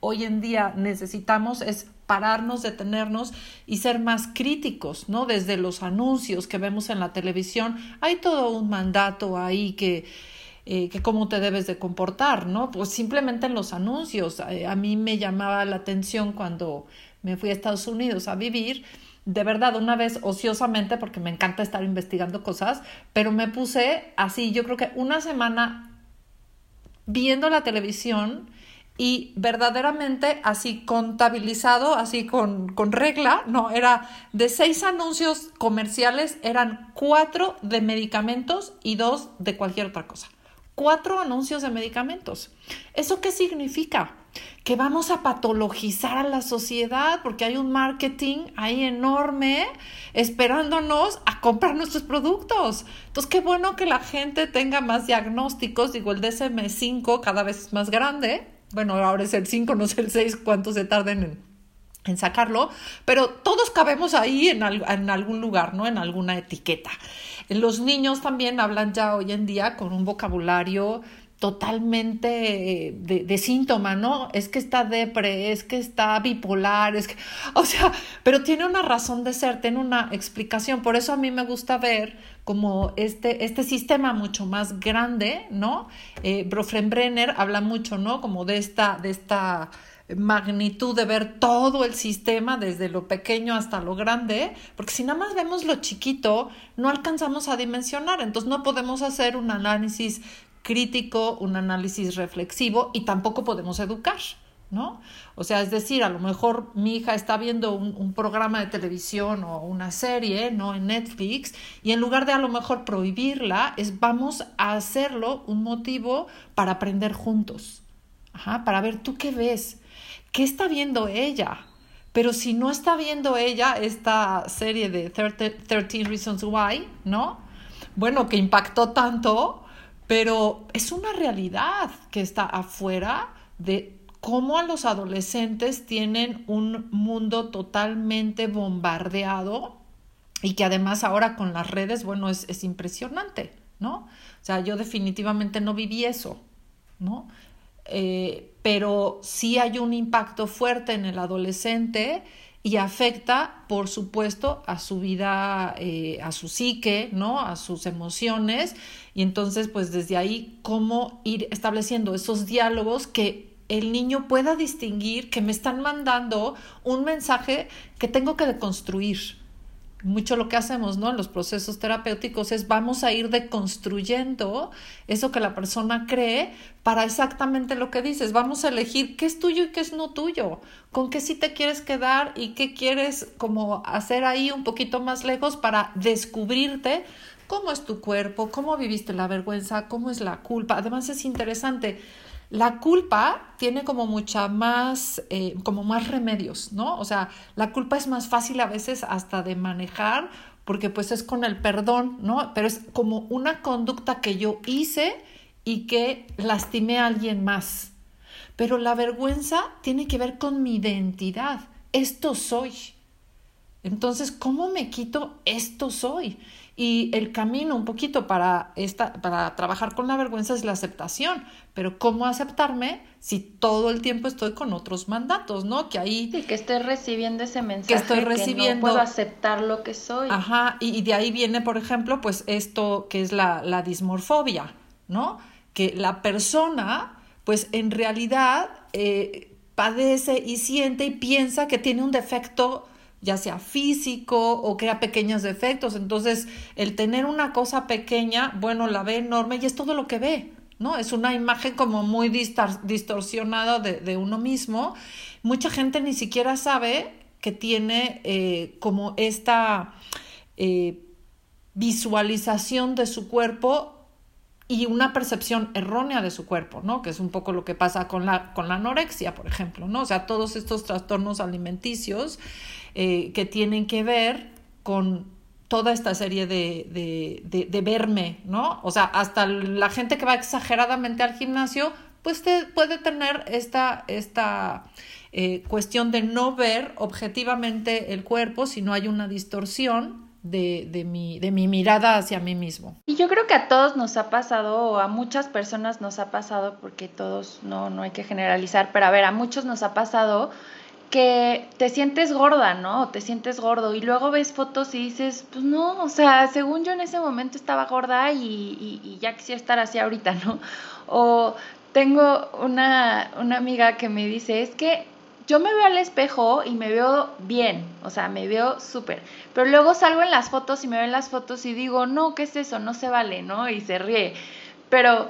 Speaker 2: hoy en día necesitamos es pararnos, detenernos y ser más críticos, ¿no? Desde los anuncios que vemos en la televisión, hay todo un mandato ahí que, eh, que cómo te debes de comportar, ¿no? Pues simplemente en los anuncios. A mí me llamaba la atención cuando me fui a Estados Unidos a vivir, de verdad, una vez ociosamente, porque me encanta estar investigando cosas, pero me puse así, yo creo que una semana viendo la televisión y verdaderamente así contabilizado, así con, con, regla, no, era de seis anuncios comerciales, eran cuatro de medicamentos y dos de cualquier otra cosa. Cuatro anuncios de medicamentos. ¿Eso qué significa? Que vamos a patologizar a la sociedad porque hay un marketing ahí enorme esperándonos a comprar nuestros productos. Entonces, qué bueno que la gente tenga más diagnósticos, digo, el DSM5 cada vez es más grande, bueno, ahora es el 5, no sé el 6, cuánto se tarden en, sacarlo, pero todos cabemos ahí en, en, algún lugar, ¿no? En alguna etiqueta. Los niños también hablan ya hoy en día con un vocabulario totalmente eh, de, síntoma, ¿no? Es que está depre, es que está bipolar, es que, o sea, pero tiene una razón de ser, tiene una explicación. Por eso a mí me gusta ver como este, este sistema mucho más grande, ¿no? Eh, Brofrenbrenner habla mucho, ¿no? Como de esta, de esta magnitud de ver todo el sistema desde lo pequeño hasta lo grande, porque si nada más vemos lo chiquito, no alcanzamos a dimensionar, entonces no podemos hacer un análisis crítico, un análisis reflexivo y tampoco podemos educar, ¿no? O sea, es decir, a lo mejor mi hija está viendo un, programa de televisión o una serie, ¿no? En Netflix y en lugar de a lo mejor prohibirla, es vamos a hacerlo un motivo para aprender juntos, Ajá, para ver tú qué ves, qué está viendo ella. Pero si no está viendo ella esta serie de 13 Reasons Why, ¿no? Bueno, que impactó tanto, pero es una realidad que está afuera de cómo los adolescentes tienen un mundo totalmente bombardeado y que además ahora con las redes, bueno, es, es impresionante, ¿no? O sea, yo definitivamente no viví eso, ¿no? Eh, pero sí hay un impacto fuerte en el adolescente y afecta, por supuesto, a su vida, eh, a su psique, ¿no? A sus emociones. Y entonces, pues desde ahí, cómo ir estableciendo esos diálogos que el niño pueda distinguir que me están mandando un mensaje que tengo que deconstruir, mucho lo que hacemos, ¿no? En los procesos terapéuticos es vamos a ir deconstruyendo eso que la persona cree para exactamente lo que dices. Vamos a elegir qué es tuyo y qué es no tuyo, con qué sí te quieres quedar y qué quieres como hacer ahí un poquito más lejos para descubrirte cómo es tu cuerpo, cómo viviste la vergüenza, cómo es la culpa. Además es interesante la culpa tiene como mucha más, eh, como más remedios, ¿no? O sea, la culpa es más fácil a veces hasta de manejar porque pues es con el perdón, ¿no? Pero es como una conducta que yo hice y que lastimé a alguien más. Pero la vergüenza tiene que ver con mi identidad. Esto soy. Entonces, ¿cómo me quito esto soy? Y el camino un poquito para, esta, para trabajar con la vergüenza es la aceptación. Pero ¿cómo aceptarme si todo el tiempo estoy con otros mandatos, ¿no? Que ahí...
Speaker 1: Sí, que estoy recibiendo ese mensaje.
Speaker 2: Que estoy recibiendo...
Speaker 1: no puedo aceptar lo que soy.
Speaker 2: Ajá, y, de ahí viene, por ejemplo, pues esto que es la, la dismorfobia, ¿no? Que la persona, pues en realidad... Eh, padece y siente y piensa que tiene un defecto ya sea físico o crea pequeños defectos. Entonces, el tener una cosa pequeña, bueno, la ve enorme y es todo lo que ve, ¿no? Es una imagen como muy distorsionada de, uno mismo. Mucha gente ni siquiera sabe que tiene eh, como esta eh, visualización de su cuerpo y una percepción errónea de su cuerpo, ¿no? Que es un poco lo que pasa con la, con la anorexia, por ejemplo, ¿no? O sea, todos estos trastornos alimenticios eh, que tienen que ver con toda esta serie de, de, verme, ¿no? O sea, hasta la gente que va exageradamente al gimnasio, pues te, puede tener esta, esta eh, cuestión de no ver objetivamente el cuerpo si no hay una distorsión de, de, mi, de mi mirada hacia mí mismo.
Speaker 1: Y yo creo que a todos nos ha pasado, o a muchas personas nos ha pasado, porque todos no, no hay que generalizar, pero a ver, a muchos nos ha pasado que te sientes gorda, ¿no? Te sientes gordo y luego ves fotos y dices, pues no, o sea, según yo en ese momento estaba gorda y, ya quisiera estar así ahorita, ¿no? O tengo una, una amiga que me dice, es que yo me veo al espejo y me veo bien, o sea, me veo súper, pero luego salgo en las fotos y me ven las fotos y digo, no, ¿qué es eso? No se vale, ¿no? Y se ríe. Pero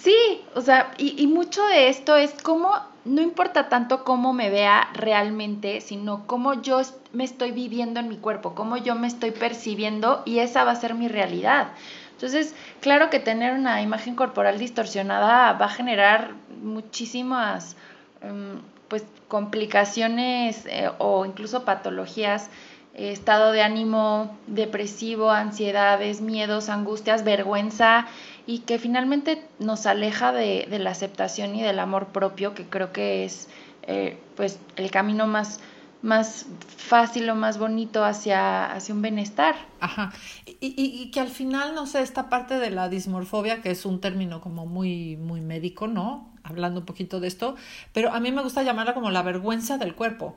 Speaker 1: sí, o sea, y, y mucho de esto es como no importa tanto cómo me vea realmente, sino cómo yo me estoy viviendo en mi cuerpo, cómo yo me estoy percibiendo y esa va a ser mi realidad. Entonces, claro que tener una imagen corporal distorsionada va a generar muchísimas em, pues, complicaciones eh, o incluso patologías, eh, estado de ánimo depresivo, ansiedades, miedos, angustias, vergüenza y que finalmente nos aleja de, la aceptación y del amor propio, que creo que es eh, pues el camino más, más fácil o más bonito hacia, hacia un bienestar.
Speaker 2: Ajá. Y, y, que al final, no sé, esta parte de la dismorfobia, que es un término como muy, muy médico, ¿no? Hablando un poquito de esto, pero a mí me gusta llamarla como la vergüenza del cuerpo.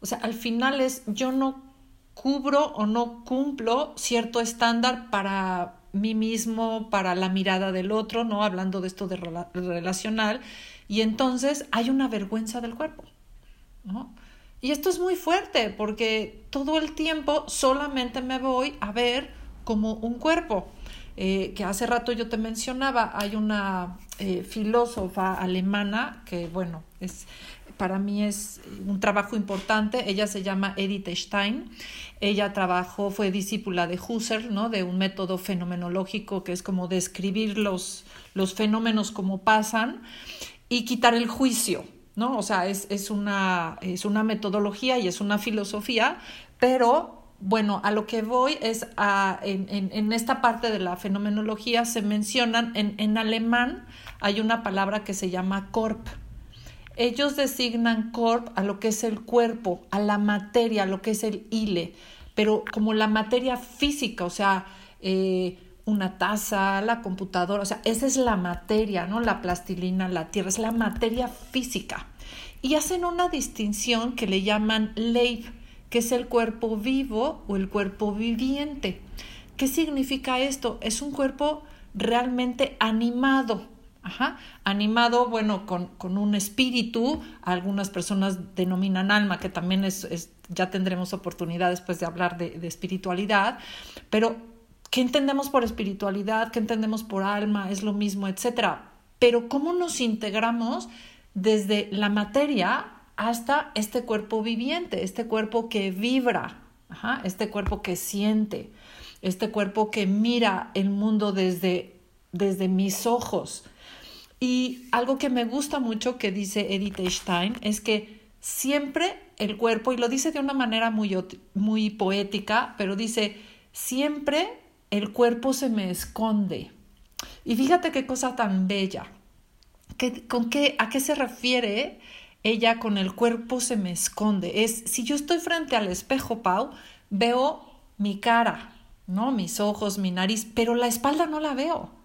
Speaker 2: O sea, al final es yo no cubro o no cumplo cierto estándar para mí mismo, para la mirada del otro, ¿no? Hablando de esto de relacional, y entonces hay una vergüenza del cuerpo, ¿no? Y esto es muy fuerte porque todo el tiempo solamente me voy a ver como un cuerpo. Eh, que hace rato yo te mencionaba, hay una eh, filósofa alemana que, bueno, es, para mí es un trabajo importante. Ella se llama Edith Stein. Ella trabajó, fue discípula de Husserl, ¿no? de un método fenomenológico que es como describir los, los fenómenos como pasan y quitar el juicio. ¿no? O sea, es, es, una, es una metodología y es una filosofía, pero bueno, a lo que voy es a, en, en, en, esta parte de la fenomenología se mencionan, en, en alemán hay una palabra que se llama Korp, ellos designan corp a lo que es el cuerpo, a la materia, a lo que es el hile, pero como la materia física, o sea, eh, una taza, la computadora, o sea, esa es la materia, ¿no? La plastilina, la tierra, es la materia física. Y hacen una distinción que le llaman Leib, que es el cuerpo vivo o el cuerpo viviente. ¿Qué significa esto? Es un cuerpo realmente animado, Ajá. Animado, bueno, con, con, un espíritu, algunas personas denominan alma, que también es, es ya tendremos oportunidad después de hablar de, de, espiritualidad, pero ¿qué entendemos por espiritualidad? ¿Qué entendemos por alma? Es lo mismo, etcétera. Pero ¿cómo nos integramos desde la materia hasta este cuerpo viviente, este cuerpo que vibra, Ajá. este cuerpo que siente, este cuerpo que mira el mundo desde, desde mis ojos? Y algo que me gusta mucho que dice Edith Stein es que siempre el cuerpo, y lo dice de una manera muy, muy poética, pero dice, siempre el cuerpo se me esconde. Y fíjate qué cosa tan bella. ¿Qué, con qué, ¿A qué se refiere ella con el cuerpo se me esconde? Es, si yo estoy frente al espejo, Pau, veo mi cara, ¿no? Mis ojos, mi nariz, pero la espalda no la veo.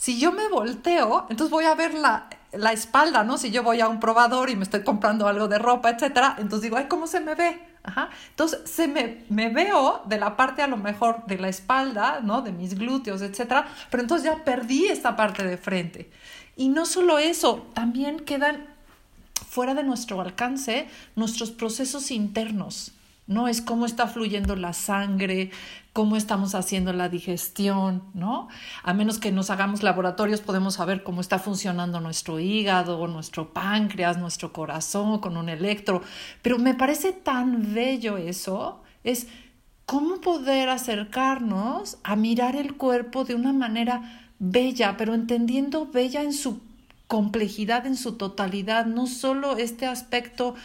Speaker 2: Si yo me volteo, entonces voy a ver la, la espalda, ¿no? Si yo voy a un probador y me estoy comprando algo de ropa, etcétera, entonces digo, ay, ¿cómo se me ve? Ajá. Entonces, se me, me veo de la parte a lo mejor de la espalda, ¿no? De mis glúteos, etcétera, pero entonces ya perdí esta parte de frente. Y no solo eso, también quedan fuera de nuestro alcance nuestros procesos internos. ¿No? Es cómo está fluyendo la sangre, cómo estamos haciendo la digestión, ¿no? A menos que nos hagamos laboratorios podemos saber cómo está funcionando nuestro hígado, nuestro páncreas, nuestro corazón con un electro, pero me parece tan bello eso, es cómo poder acercarnos a mirar el cuerpo de una manera bella, pero entendiendo bella en su complejidad, en su totalidad, no solo este aspecto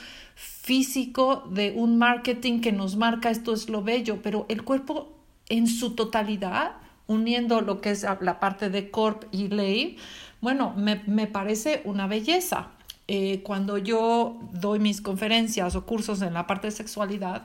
Speaker 2: físico de un marketing que nos marca esto es lo bello, pero el cuerpo en su totalidad, uniendo lo que es la parte de Corp y Ley, bueno, me, me parece una belleza. Eh, cuando yo doy mis conferencias o cursos en la parte de sexualidad,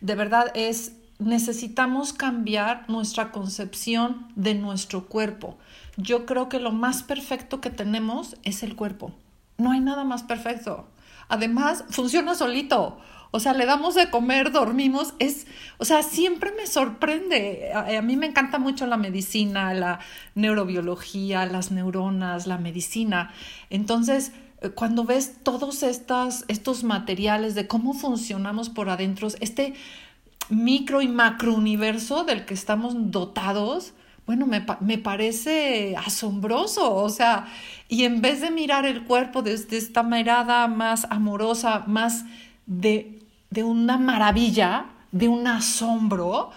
Speaker 2: de verdad es, necesitamos cambiar nuestra concepción de nuestro cuerpo. Yo creo que lo más perfecto que tenemos es el cuerpo. No hay nada más perfecto. Además, funciona solito. O sea, le damos de comer, dormimos, es, o sea, siempre me sorprende. A, mí me encanta mucho la medicina, la neurobiología, las neuronas, la medicina. Entonces, eh, cuando ves todos estos materiales de cómo funcionamos por adentro, este micro y macro universo del que estamos dotados, bueno, me, me, parece asombroso, o sea, y en vez de mirar el cuerpo desde esta mirada más amorosa, más de, de una maravilla, de un asombro,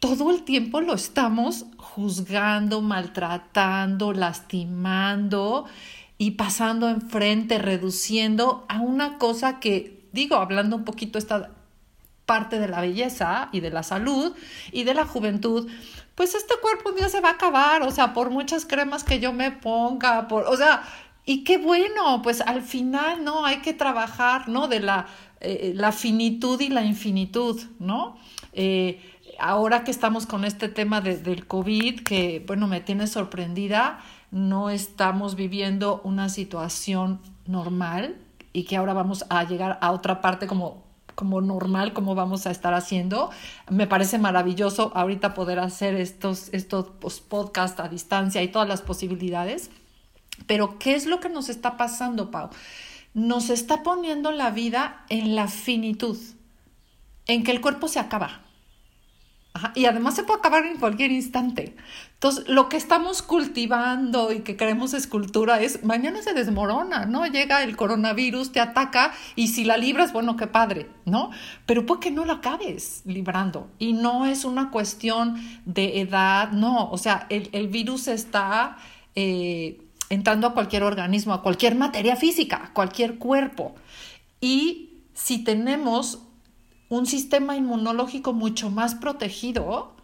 Speaker 2: todo el tiempo lo estamos juzgando, maltratando, lastimando y pasando enfrente, reduciendo a una cosa que, digo, hablando un poquito esta parte de la belleza y de la salud y de la juventud, pues este cuerpo día se va a acabar, o sea, por muchas cremas que yo me ponga, por, o sea, y qué bueno, pues al final, ¿no? Hay que trabajar, ¿no? De la, eh, la finitud y la infinitud, ¿no? Eh, ahora que estamos con este tema de, del COVID, que, bueno, me tiene sorprendida, no estamos viviendo una situación normal y que ahora vamos a llegar a otra parte como como normal, como vamos a estar haciendo. Me parece maravilloso ahorita poder hacer estos, estos podcasts a distancia y todas las posibilidades. Pero, ¿qué es lo que nos está pasando, Pau? Nos está poniendo la vida en la finitud, en que el cuerpo se acaba y además se puede acabar en cualquier instante. Entonces, lo que estamos cultivando y que creemos es cultura es mañana se desmorona, ¿no? Llega el coronavirus, te ataca y si la libras, bueno, qué padre, ¿no? Pero ¿por qué no la acabes librando? Y no es una cuestión de edad, no, o sea, el, el virus está eh, entrando a cualquier organismo, a cualquier materia física, a cualquier cuerpo. Y si tenemos un sistema inmunológico mucho más protegido,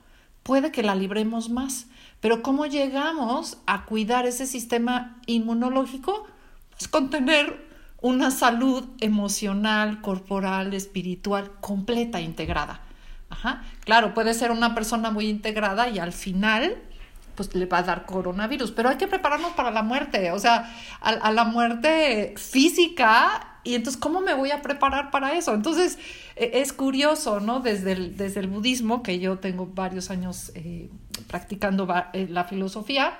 Speaker 2: puede que la libremos más. Pero ¿cómo llegamos a cuidar ese sistema inmunológico? Pues con tener una salud emocional, corporal, espiritual completa, integrada. Ajá. Claro, puede ser una persona muy integrada y al final pues le va a dar coronavirus, pero hay que prepararnos para la muerte, o sea, a, a la muerte física y entonces, ¿cómo me voy a preparar para eso? Entonces, e, es curioso, ¿no? Desde el, desde el budismo, que yo tengo varios años eh, practicando eh, la filosofía,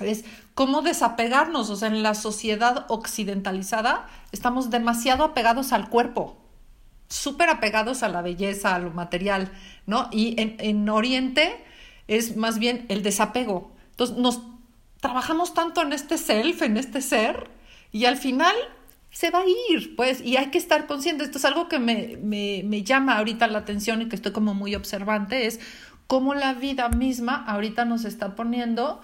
Speaker 2: es cómo desapegarnos, o sea, en la sociedad occidentalizada estamos demasiado apegados al cuerpo, súper apegados a la belleza, a lo material, ¿no? Y en, en Oriente es más bien el desapego. Entonces, nos trabajamos tanto en este self, en este ser, y al final se va a ir, pues, y hay que estar consciente. Esto es algo que me, me, me llama ahorita la atención y que estoy como muy observante, es cómo la vida misma ahorita nos está poniendo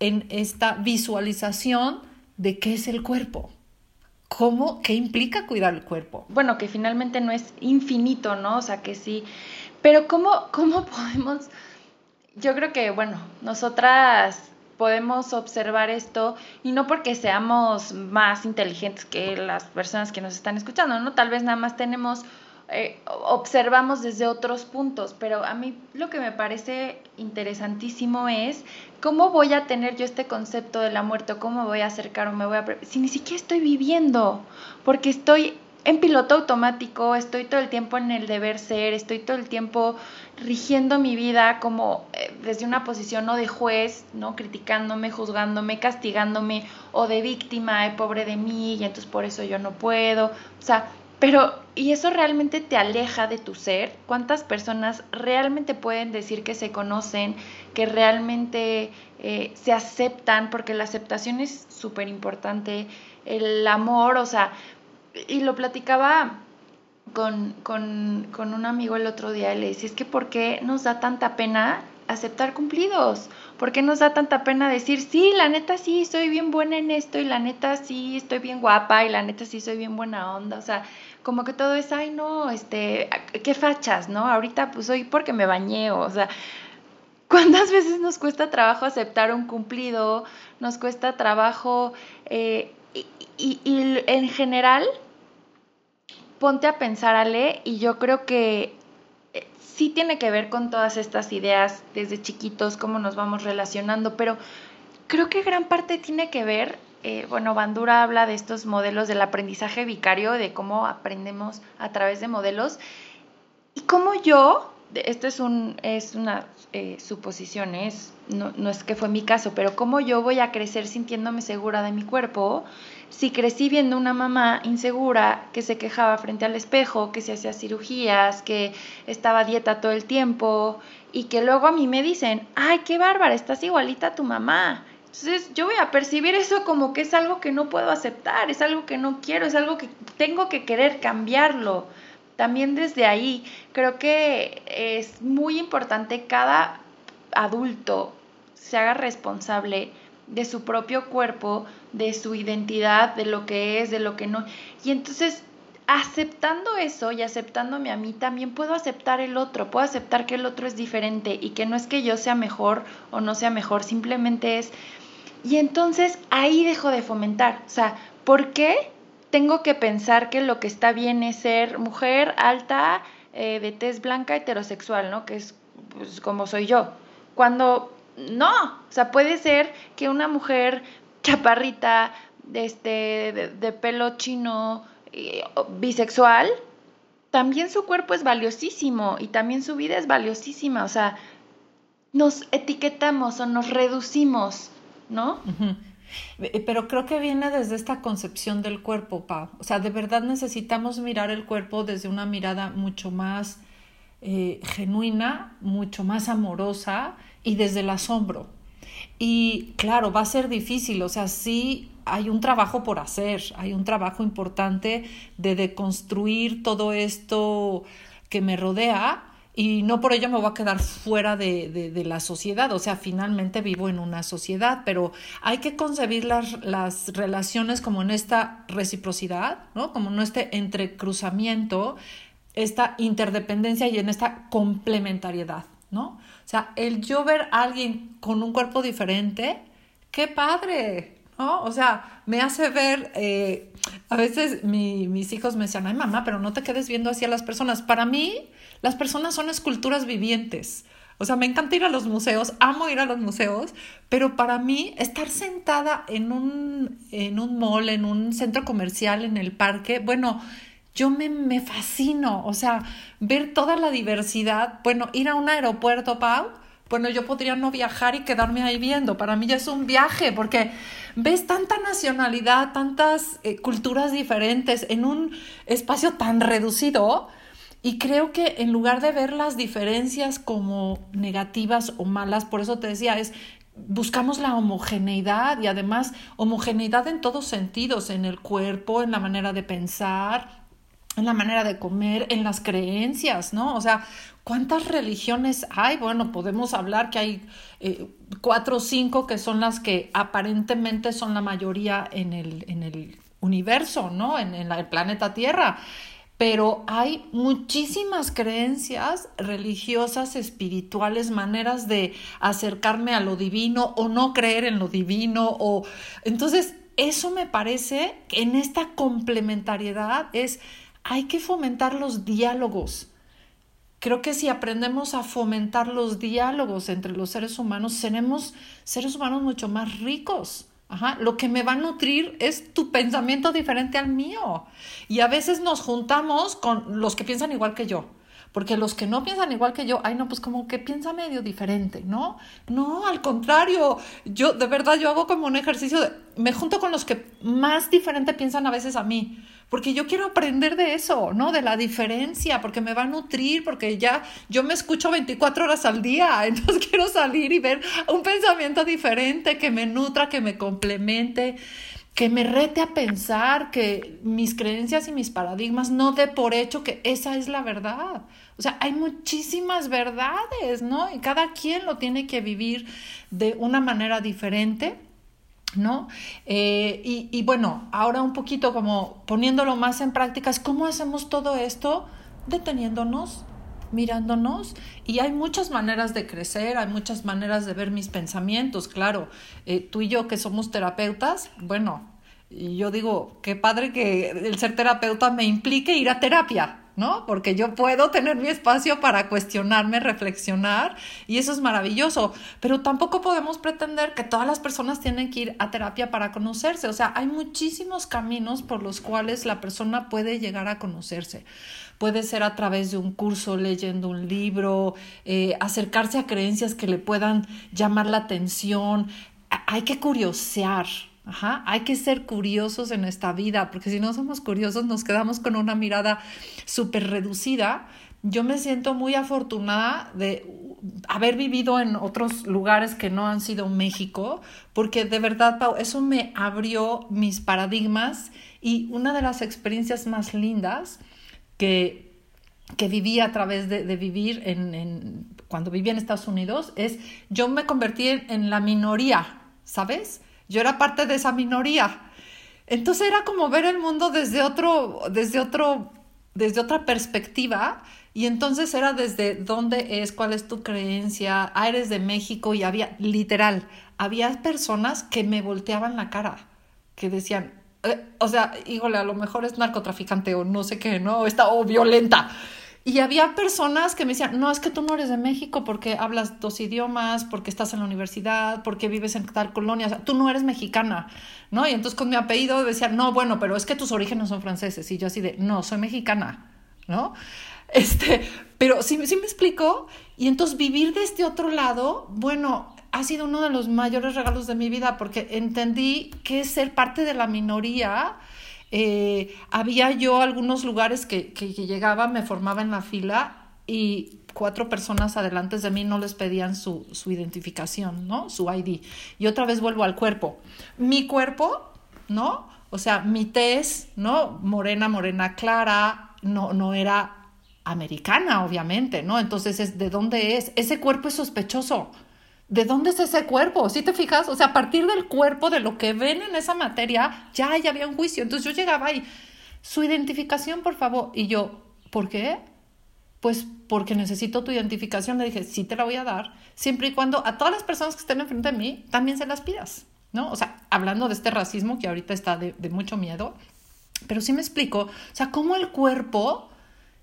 Speaker 2: en esta visualización de qué es el cuerpo. ¿Cómo? ¿Qué implica cuidar el cuerpo?
Speaker 1: Bueno, que finalmente no es infinito, ¿no? O sea, que sí. Pero ¿cómo, cómo podemos...? Yo creo que, bueno, nosotras podemos observar esto y no porque seamos más inteligentes que las personas que nos están escuchando, ¿no? Tal vez nada más tenemos eh, observamos desde otros puntos, pero a mí lo que me parece interesantísimo es cómo voy a tener yo este concepto de la muerte, cómo voy a acercar o me voy a... si ni siquiera estoy viviendo, porque estoy en piloto automático, estoy todo el tiempo en el deber ser, estoy todo el tiempo rigiendo mi vida como eh, desde una posición o de juez, ¿no? Criticándome, juzgándome, castigándome, o de víctima, pobre de mí, y entonces por eso yo no puedo. O sea, pero, ¿y eso realmente te aleja de tu ser? ¿Cuántas personas realmente pueden decir que se conocen, que realmente eh, se aceptan? Porque la aceptación es súper importante. El amor, o sea, y lo platicaba con, con, con, un amigo el otro día y le decía, es que ¿por qué nos da tanta pena aceptar cumplidos? ¿Por qué nos da tanta pena decir, sí, la neta sí, soy bien buena en esto y la neta sí, estoy bien guapa y la neta sí, soy bien buena onda? O sea, como que todo es, ay, no, este, qué fachas, ¿no? Ahorita pues hoy porque me bañé, o sea, ¿cuántas veces nos cuesta trabajo aceptar un cumplido? Nos cuesta trabajo, eh, y, y, en general, ponte a pensar, Ale, y yo creo que eh, sí tiene que ver con todas estas ideas desde chiquitos, cómo nos vamos relacionando, pero creo que gran parte tiene que ver eh, bueno, Bandura habla de estos modelos del aprendizaje vicario, de cómo aprendemos a través de modelos. Y cómo yo, esto es, un, es una eh, suposición, es, no, no, es que fue mi caso, pero cómo yo voy a crecer sintiéndome segura de mi cuerpo si crecí viendo una mamá insegura que se quejaba frente al espejo, que se hacía cirugías, que estaba dieta todo el tiempo y que luego a mí me dicen, ay, qué bárbara, estás igualita a tu mamá entonces yo voy a percibir eso como que es algo que no puedo aceptar, es algo que no quiero, es algo que tengo que querer cambiarlo. También desde ahí creo que es muy importante cada adulto se haga responsable de su propio cuerpo, de su identidad, de lo que es, de lo que no. Y entonces aceptando eso y aceptándome a mí, también puedo aceptar el otro, puedo aceptar que el otro es diferente y que no es que yo sea mejor o no sea mejor, simplemente es y entonces ahí dejo de fomentar. O sea, ¿por qué tengo que pensar que lo que está bien es ser mujer alta, eh, de tez blanca, heterosexual, ¿no? Que es pues, como soy yo. Cuando no, o sea, puede ser que una mujer chaparrita, este, de, pelo chino, eh, bisexual, también su cuerpo es valiosísimo y también su vida es valiosísima. O sea, nos etiquetamos o nos reducimos ¿no?
Speaker 2: Eh, pero creo que viene desde esta concepción del cuerpo, Pau. O sea, de verdad necesitamos mirar el cuerpo desde una mirada mucho más eh, genuina, mucho más amorosa y desde el asombro. Y claro, va a ser difícil, o sea, sí hay un trabajo por hacer, hay un trabajo importante de deconstruir todo esto que me rodea, y no por ello me voy a quedar fuera de, de, la sociedad, o sea, finalmente vivo en una sociedad, pero hay que concebir las, las relaciones como en esta reciprocidad, ¿no? Como en este entrecruzamiento, esta interdependencia y en esta complementariedad, ¿no? Sea, el yo ver a alguien con un cuerpo diferente, qué padre, ¿no? O sea, me hace ver, eh, a veces mis hijos me decían, ay mamá, pero no te quedes viendo así a las personas. Para mí, las personas son esculturas vivientes. O sea, me encanta ir a los museos, amo ir a los museos, pero para mí estar sentada en un, en un mall, en un centro comercial, en el parque, bueno, yo me, me fascino. O sea, ver toda la diversidad, bueno, ir a un aeropuerto, Pau, bueno, yo podría no viajar y quedarme ahí viendo. Para mí ya es un viaje porque ves tanta nacionalidad, tantas eh, culturas diferentes en un espacio tan reducido. Y creo que en lugar de ver las diferencias como negativas o malas, por eso te decía, es buscamos la homogeneidad y además homogeneidad en todos sentidos, en el cuerpo, en la manera de pensar, en la manera de comer, en las creencias, ¿no? O sea, ¿cuántas religiones hay? Bueno, podemos hablar que hay eh, cuatro o cinco que son las que aparentemente son la mayoría en el, en el universo, ¿no? En, en el planeta Tierra pero hay muchísimas creencias religiosas, espirituales, maneras de acercarme a lo divino o no creer en lo divino o entonces eso me parece que en esta complementariedad es hay que fomentar los diálogos. Creo que si aprendemos a fomentar los diálogos entre los seres humanos, seremos seres humanos mucho más ricos. Ajá, lo que me va a nutrir es tu pensamiento diferente al mío. Y a veces nos juntamos con los que piensan igual que yo. Porque los que no piensan igual que yo, ay no, pues como que piensa medio diferente, ¿no? No, al contrario, yo de verdad yo hago como un ejercicio de, me junto con los que más diferente piensan a veces a mí porque yo quiero aprender de eso, ¿no? De la diferencia, porque me va a nutrir, porque ya yo me escucho 24 horas al día, entonces quiero salir y ver un pensamiento diferente que me nutra, que me complemente, que me rete a pensar que mis creencias y mis paradigmas no dé por hecho que esa es la verdad. O sea, hay muchísimas verdades, ¿no? Y cada quien lo tiene que vivir de una manera diferente ¿no? Eh, y, bueno, ahora un poquito como poniéndolo más en práctica, ¿cómo hacemos todo esto? Deteniéndonos, mirándonos y hay muchas maneras de crecer, hay muchas maneras de ver mis pensamientos, claro. Eh, tú y yo que somos terapeutas, bueno, yo digo, qué padre que el ser terapeuta me implique ir a terapia, ¿no? Porque yo puedo tener mi espacio para cuestionarme, reflexionar y eso es maravilloso, pero tampoco podemos pretender que todas las personas tienen que ir a terapia para conocerse, o sea, hay muchísimos caminos por los cuales la persona puede llegar a conocerse. Puede ser a través de un curso, leyendo un libro, eh, acercarse a creencias que le puedan llamar la atención. Hay que curiosear, Ajá, hay que ser curiosos en esta vida, porque si no somos curiosos nos quedamos con una mirada súper reducida. Yo me siento muy afortunada de haber vivido en otros lugares que no han sido México, porque de verdad, Pau, eso me abrió mis paradigmas y una de las experiencias más lindas que, que viví a través de, vivir en, cuando viví en Estados Unidos es yo me convertí en la minoría, ¿sabes? Yo era parte de esa minoría. Entonces era como ver el mundo desde otro, desde otro, desde otra perspectiva. Y entonces era desde dónde es, cuál es tu creencia, ah, eres de México y había, literal, había personas que me volteaban la cara, que decían, eh, o sea, híjole, a lo mejor es narcotraficante o no sé qué, ¿no? Está, o violenta. Y había personas que me decían, no, es que tú no eres de México porque hablas dos idiomas, porque estás en la universidad, porque vives en tal colonia, o sea, tú no eres mexicana, ¿no? Y entonces con mi apellido decían, no, bueno, pero es que tus orígenes son franceses. Y yo así de, no, soy mexicana, ¿no? Este, pero sí, sí me explico. Y entonces vivir de este otro lado, bueno, ha sido uno de los mayores regalos de mi vida porque entendí que ser parte de la minoría eh, había yo algunos lugares que, que, llegaba, me formaba en la fila y cuatro personas adelante de mí no les pedían su, su identificación, ¿no? Su ID. Y otra vez vuelvo al cuerpo. Mi cuerpo, ¿no? O sea, mi tez, ¿no? Morena, morena clara, no, no era americana, obviamente, ¿no? Entonces, ¿de dónde es? Ese cuerpo es sospechoso. ¿De dónde es ese cuerpo? ¿Sí te fijas? O sea, a partir del cuerpo, de lo que ven en esa materia, ya, ya había un juicio. Entonces yo llegaba y, su identificación, por favor. Y yo, ¿por qué? Pues porque necesito tu identificación. Le dije, sí te la voy a dar, siempre y cuando a todas las personas que estén enfrente de mí también se las pidas, ¿no? O sea, hablando de este racismo que ahorita está de, de mucho miedo, pero sí me explico, o sea, cómo el cuerpo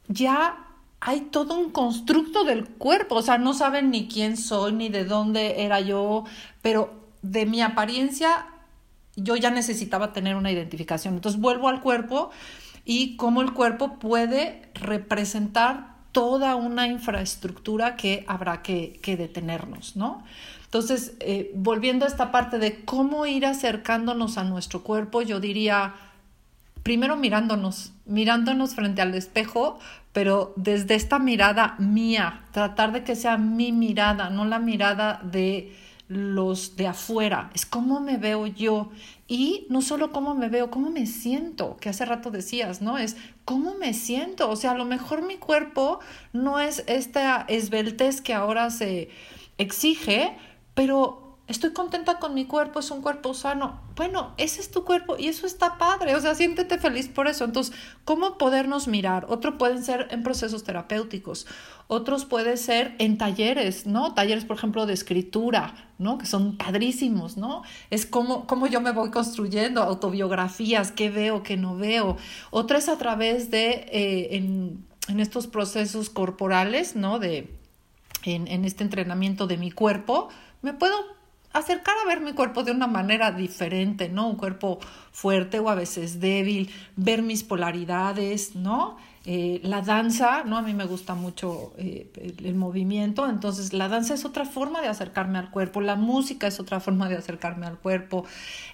Speaker 2: ya hay todo un constructo del cuerpo, o sea, no saben ni quién soy, ni de dónde era yo, pero de mi apariencia yo ya necesitaba tener una identificación. Entonces vuelvo al cuerpo y cómo el cuerpo puede representar toda una infraestructura que habrá que, detenernos, ¿no? Entonces, eh, volviendo a esta parte de cómo ir acercándonos a nuestro cuerpo, yo diría, primero mirándonos, mirándonos frente al espejo, pero desde esta mirada mía, tratar de que sea mi mirada, no la mirada de los de afuera, es cómo me veo yo. Y no solo cómo me veo, cómo me siento, que hace rato decías, ¿no? Es cómo me siento, o sea, a lo mejor mi cuerpo no es esta esbeltez que ahora se exige, pero estoy contenta con mi cuerpo, es un cuerpo sano. Bueno, ese es tu cuerpo y eso está padre, o sea, siéntete feliz por eso. Entonces, ¿cómo podernos mirar? Otro pueden ser en procesos terapéuticos, otros pueden ser en talleres, ¿no? Talleres, por ejemplo, de escritura, ¿no? Que son padrísimos, ¿no? Es como, como yo me voy construyendo autobiografías, qué veo, qué no veo. Otra es a través de, eh, en, en estos procesos corporales, ¿no? De, en, en este entrenamiento de mi cuerpo, me puedo acercar a ver mi cuerpo de una manera diferente, ¿no? Un cuerpo fuerte o a veces débil, ver mis polaridades, ¿no? Eh, la danza, ¿no? A mí me gusta mucho eh, el, movimiento, entonces la danza es otra forma de acercarme al cuerpo, la música es otra forma de acercarme al cuerpo,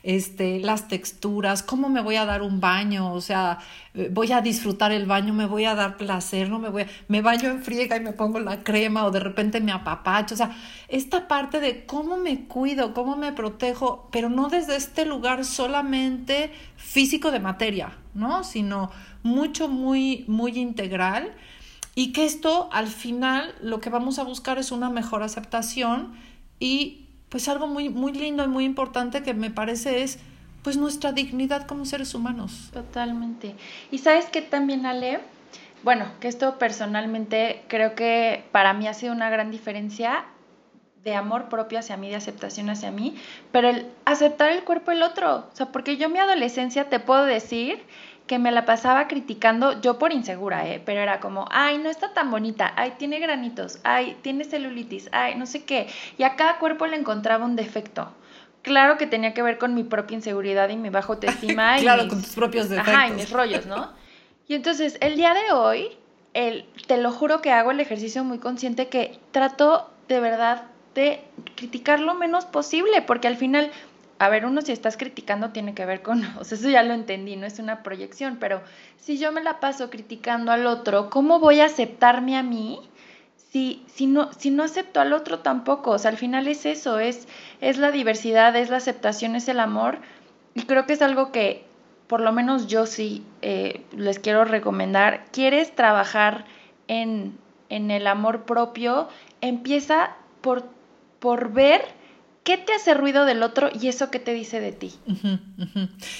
Speaker 2: este, las texturas, cómo me voy a dar un baño, o sea, eh, voy a disfrutar el baño, me voy a dar placer, no me voy a, me baño en friega y me pongo la crema o de repente me apapacho, o sea, esta parte de cómo me cuido, cómo me protejo, pero no desde este lugar solamente físico de materia, ¿no? Sino mucho, muy, muy integral y que esto al final lo que vamos a buscar es una mejor aceptación y pues algo muy, muy lindo y muy importante que me parece es pues nuestra dignidad como seres humanos.
Speaker 1: Totalmente. Y sabes que también, Ale, bueno, que esto personalmente creo que para mí ha sido una gran diferencia de amor propio hacia mí, de aceptación hacia mí, pero el aceptar el cuerpo del otro, o sea, porque yo en mi adolescencia te puedo decir que me la pasaba criticando, yo por insegura, ¿eh? pero era como, ay, no está tan bonita, ay, tiene granitos, ay, tiene celulitis, ay, no sé qué, y a cada cuerpo le encontraba un defecto. Claro que tenía que ver con mi propia inseguridad y mi bajo autoestima.
Speaker 2: claro, con tus propios defectos.
Speaker 1: Ajá, y mis rollos, ¿no? Y entonces, el día de hoy, el, te lo juro que hago el ejercicio muy consciente que trato de verdad de criticar lo menos posible, porque al final a ver, uno si estás criticando tiene que ver con, o sea, eso ya lo entendí, no es una proyección, pero si yo me la paso criticando al otro, ¿cómo voy a aceptarme a mí? Si, si, no, si no acepto al otro tampoco, o sea, al final es eso, es, es la diversidad, es la aceptación, es el amor, y creo que es algo que por lo menos yo sí eh, les quiero recomendar. ¿Quieres trabajar en, en el amor propio? Empieza por, por ver ¿Qué te hace ruido del otro y eso qué te dice de ti?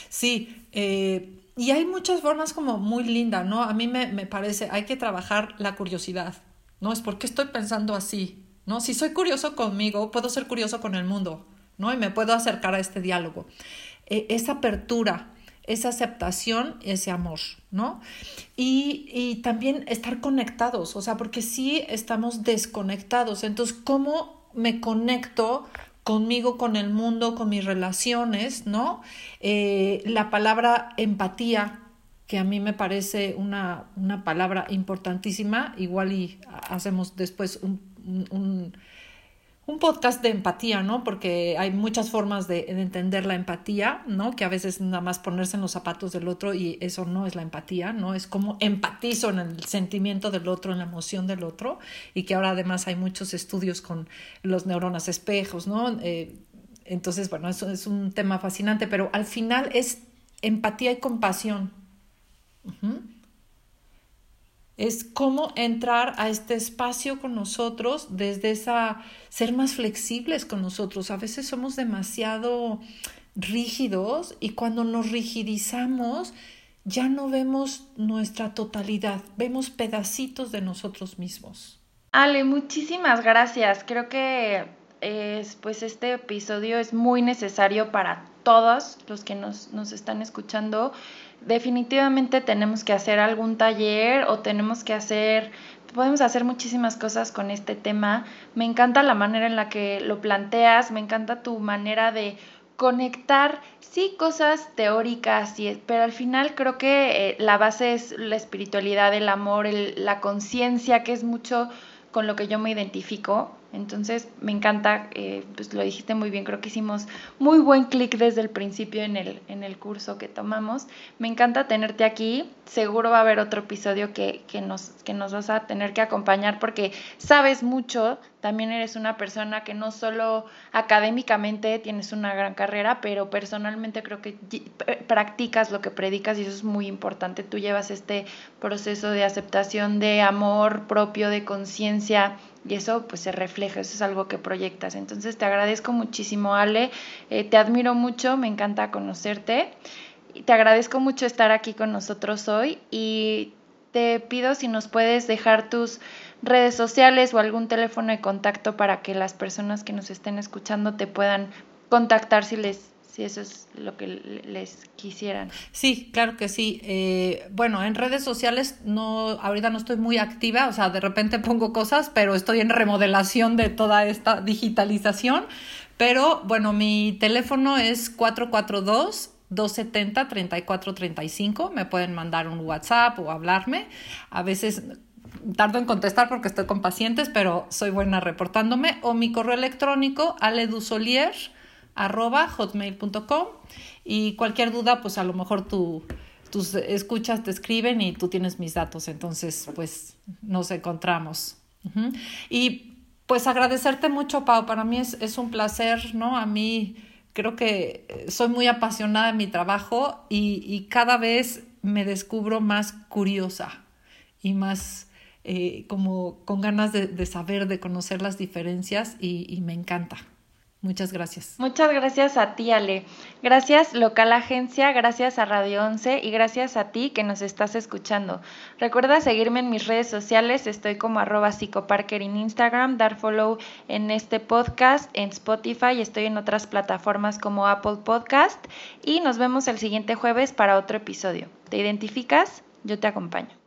Speaker 2: Sí, eh, y hay muchas formas como muy lindas, ¿no? A mí me, parece, hay que trabajar la curiosidad, ¿no? Es porque estoy pensando así, ¿no? Si soy curioso conmigo, puedo ser curioso con el mundo, ¿no? Y me puedo acercar a este diálogo. E, esa apertura, esa aceptación, ese amor, ¿no? Y, y, también estar conectados, o sea, porque sí estamos desconectados. Entonces, ¿cómo me conecto conmigo, con el mundo, con mis relaciones, ¿no? Eh, la palabra empatía, que a mí me parece una, una palabra importantísima, igual y hacemos después un, podcast de empatía, ¿no? Porque hay muchas formas de, entender la empatía, ¿no? Que a veces nada más ponerse en los zapatos del otro y eso no es la empatía, ¿no? Es como empatizo en el sentimiento del otro, en la emoción del otro y que ahora además hay muchos estudios con los neuronas espejos, ¿no? Eh, entonces, bueno, eso es un tema fascinante, pero al final es empatía y compasión es cómo entrar a este espacio con nosotros desde esa ser más flexibles con nosotros. A veces somos demasiado rígidos y cuando nos rigidizamos ya no vemos nuestra totalidad, vemos pedacitos de nosotros mismos.
Speaker 1: Ale, muchísimas gracias. Creo que es, pues este episodio es muy necesario para todos los que nos, nos están escuchando definitivamente tenemos que hacer algún taller o tenemos que hacer, podemos hacer muchísimas cosas con este tema. Me encanta la manera en la que lo planteas, me encanta tu manera de conectar, sí, cosas teóricas, pero al final creo que eh, la base es la espiritualidad, el amor, la conciencia, que es mucho con lo que yo me identifico. Entonces, me encanta, eh, pues lo dijiste muy bien, creo que hicimos muy buen clic desde el principio en el, en el curso que tomamos. Me encanta tenerte aquí, seguro va a haber otro episodio que, que, nos, que nos vas a tener que acompañar porque sabes mucho, también eres una persona que no solo académicamente tienes una gran carrera, pero personalmente creo que practicas lo que predicas y eso es muy importante. Tú llevas este proceso de aceptación, de amor propio, de conciencia y eso pues se refleja, eso es algo que proyectas. Entonces te agradezco muchísimo Ale, eh, te admiro mucho, me encanta conocerte. Te agradezco mucho estar aquí con nosotros hoy y te pido si nos puedes dejar tus redes sociales o algún teléfono de contacto para que las personas que nos estén escuchando te puedan contactar si les si eso es lo que les quisieran.
Speaker 2: Sí, claro que sí. Eh, bueno, en redes sociales no, ahorita no estoy muy activa, o sea, de repente pongo cosas, pero estoy en remodelación de toda esta digitalización. Pero bueno, mi teléfono es 442 270 3435. Me pueden mandar un WhatsApp o hablarme. A veces tardo en contestar porque estoy con pacientes, pero soy buena reportándome. O mi correo electrónico, aledusolier arroba hotmail.com y cualquier duda, pues a lo mejor tú, tus escuchas te escriben y tú tienes mis datos, entonces pues nos encontramos. Y pues agradecerte mucho, Pau, para mí es, es, un placer, ¿no? A mí creo que soy muy apasionada en mi trabajo y, y cada vez me descubro más curiosa y más eh, como con ganas de, de, saber, de conocer las diferencias y me encanta. Muchas gracias.
Speaker 1: Muchas gracias a ti, Ale. Gracias, local agencia, gracias a Radio 11 y gracias a ti que nos estás escuchando. Recuerda seguirme en mis redes sociales, estoy como arroba psicoparker en Instagram, dar follow en este podcast, en Spotify, estoy en otras plataformas como Apple Podcast y nos vemos el siguiente jueves para otro episodio. ¿Te identificas? Yo te acompaño.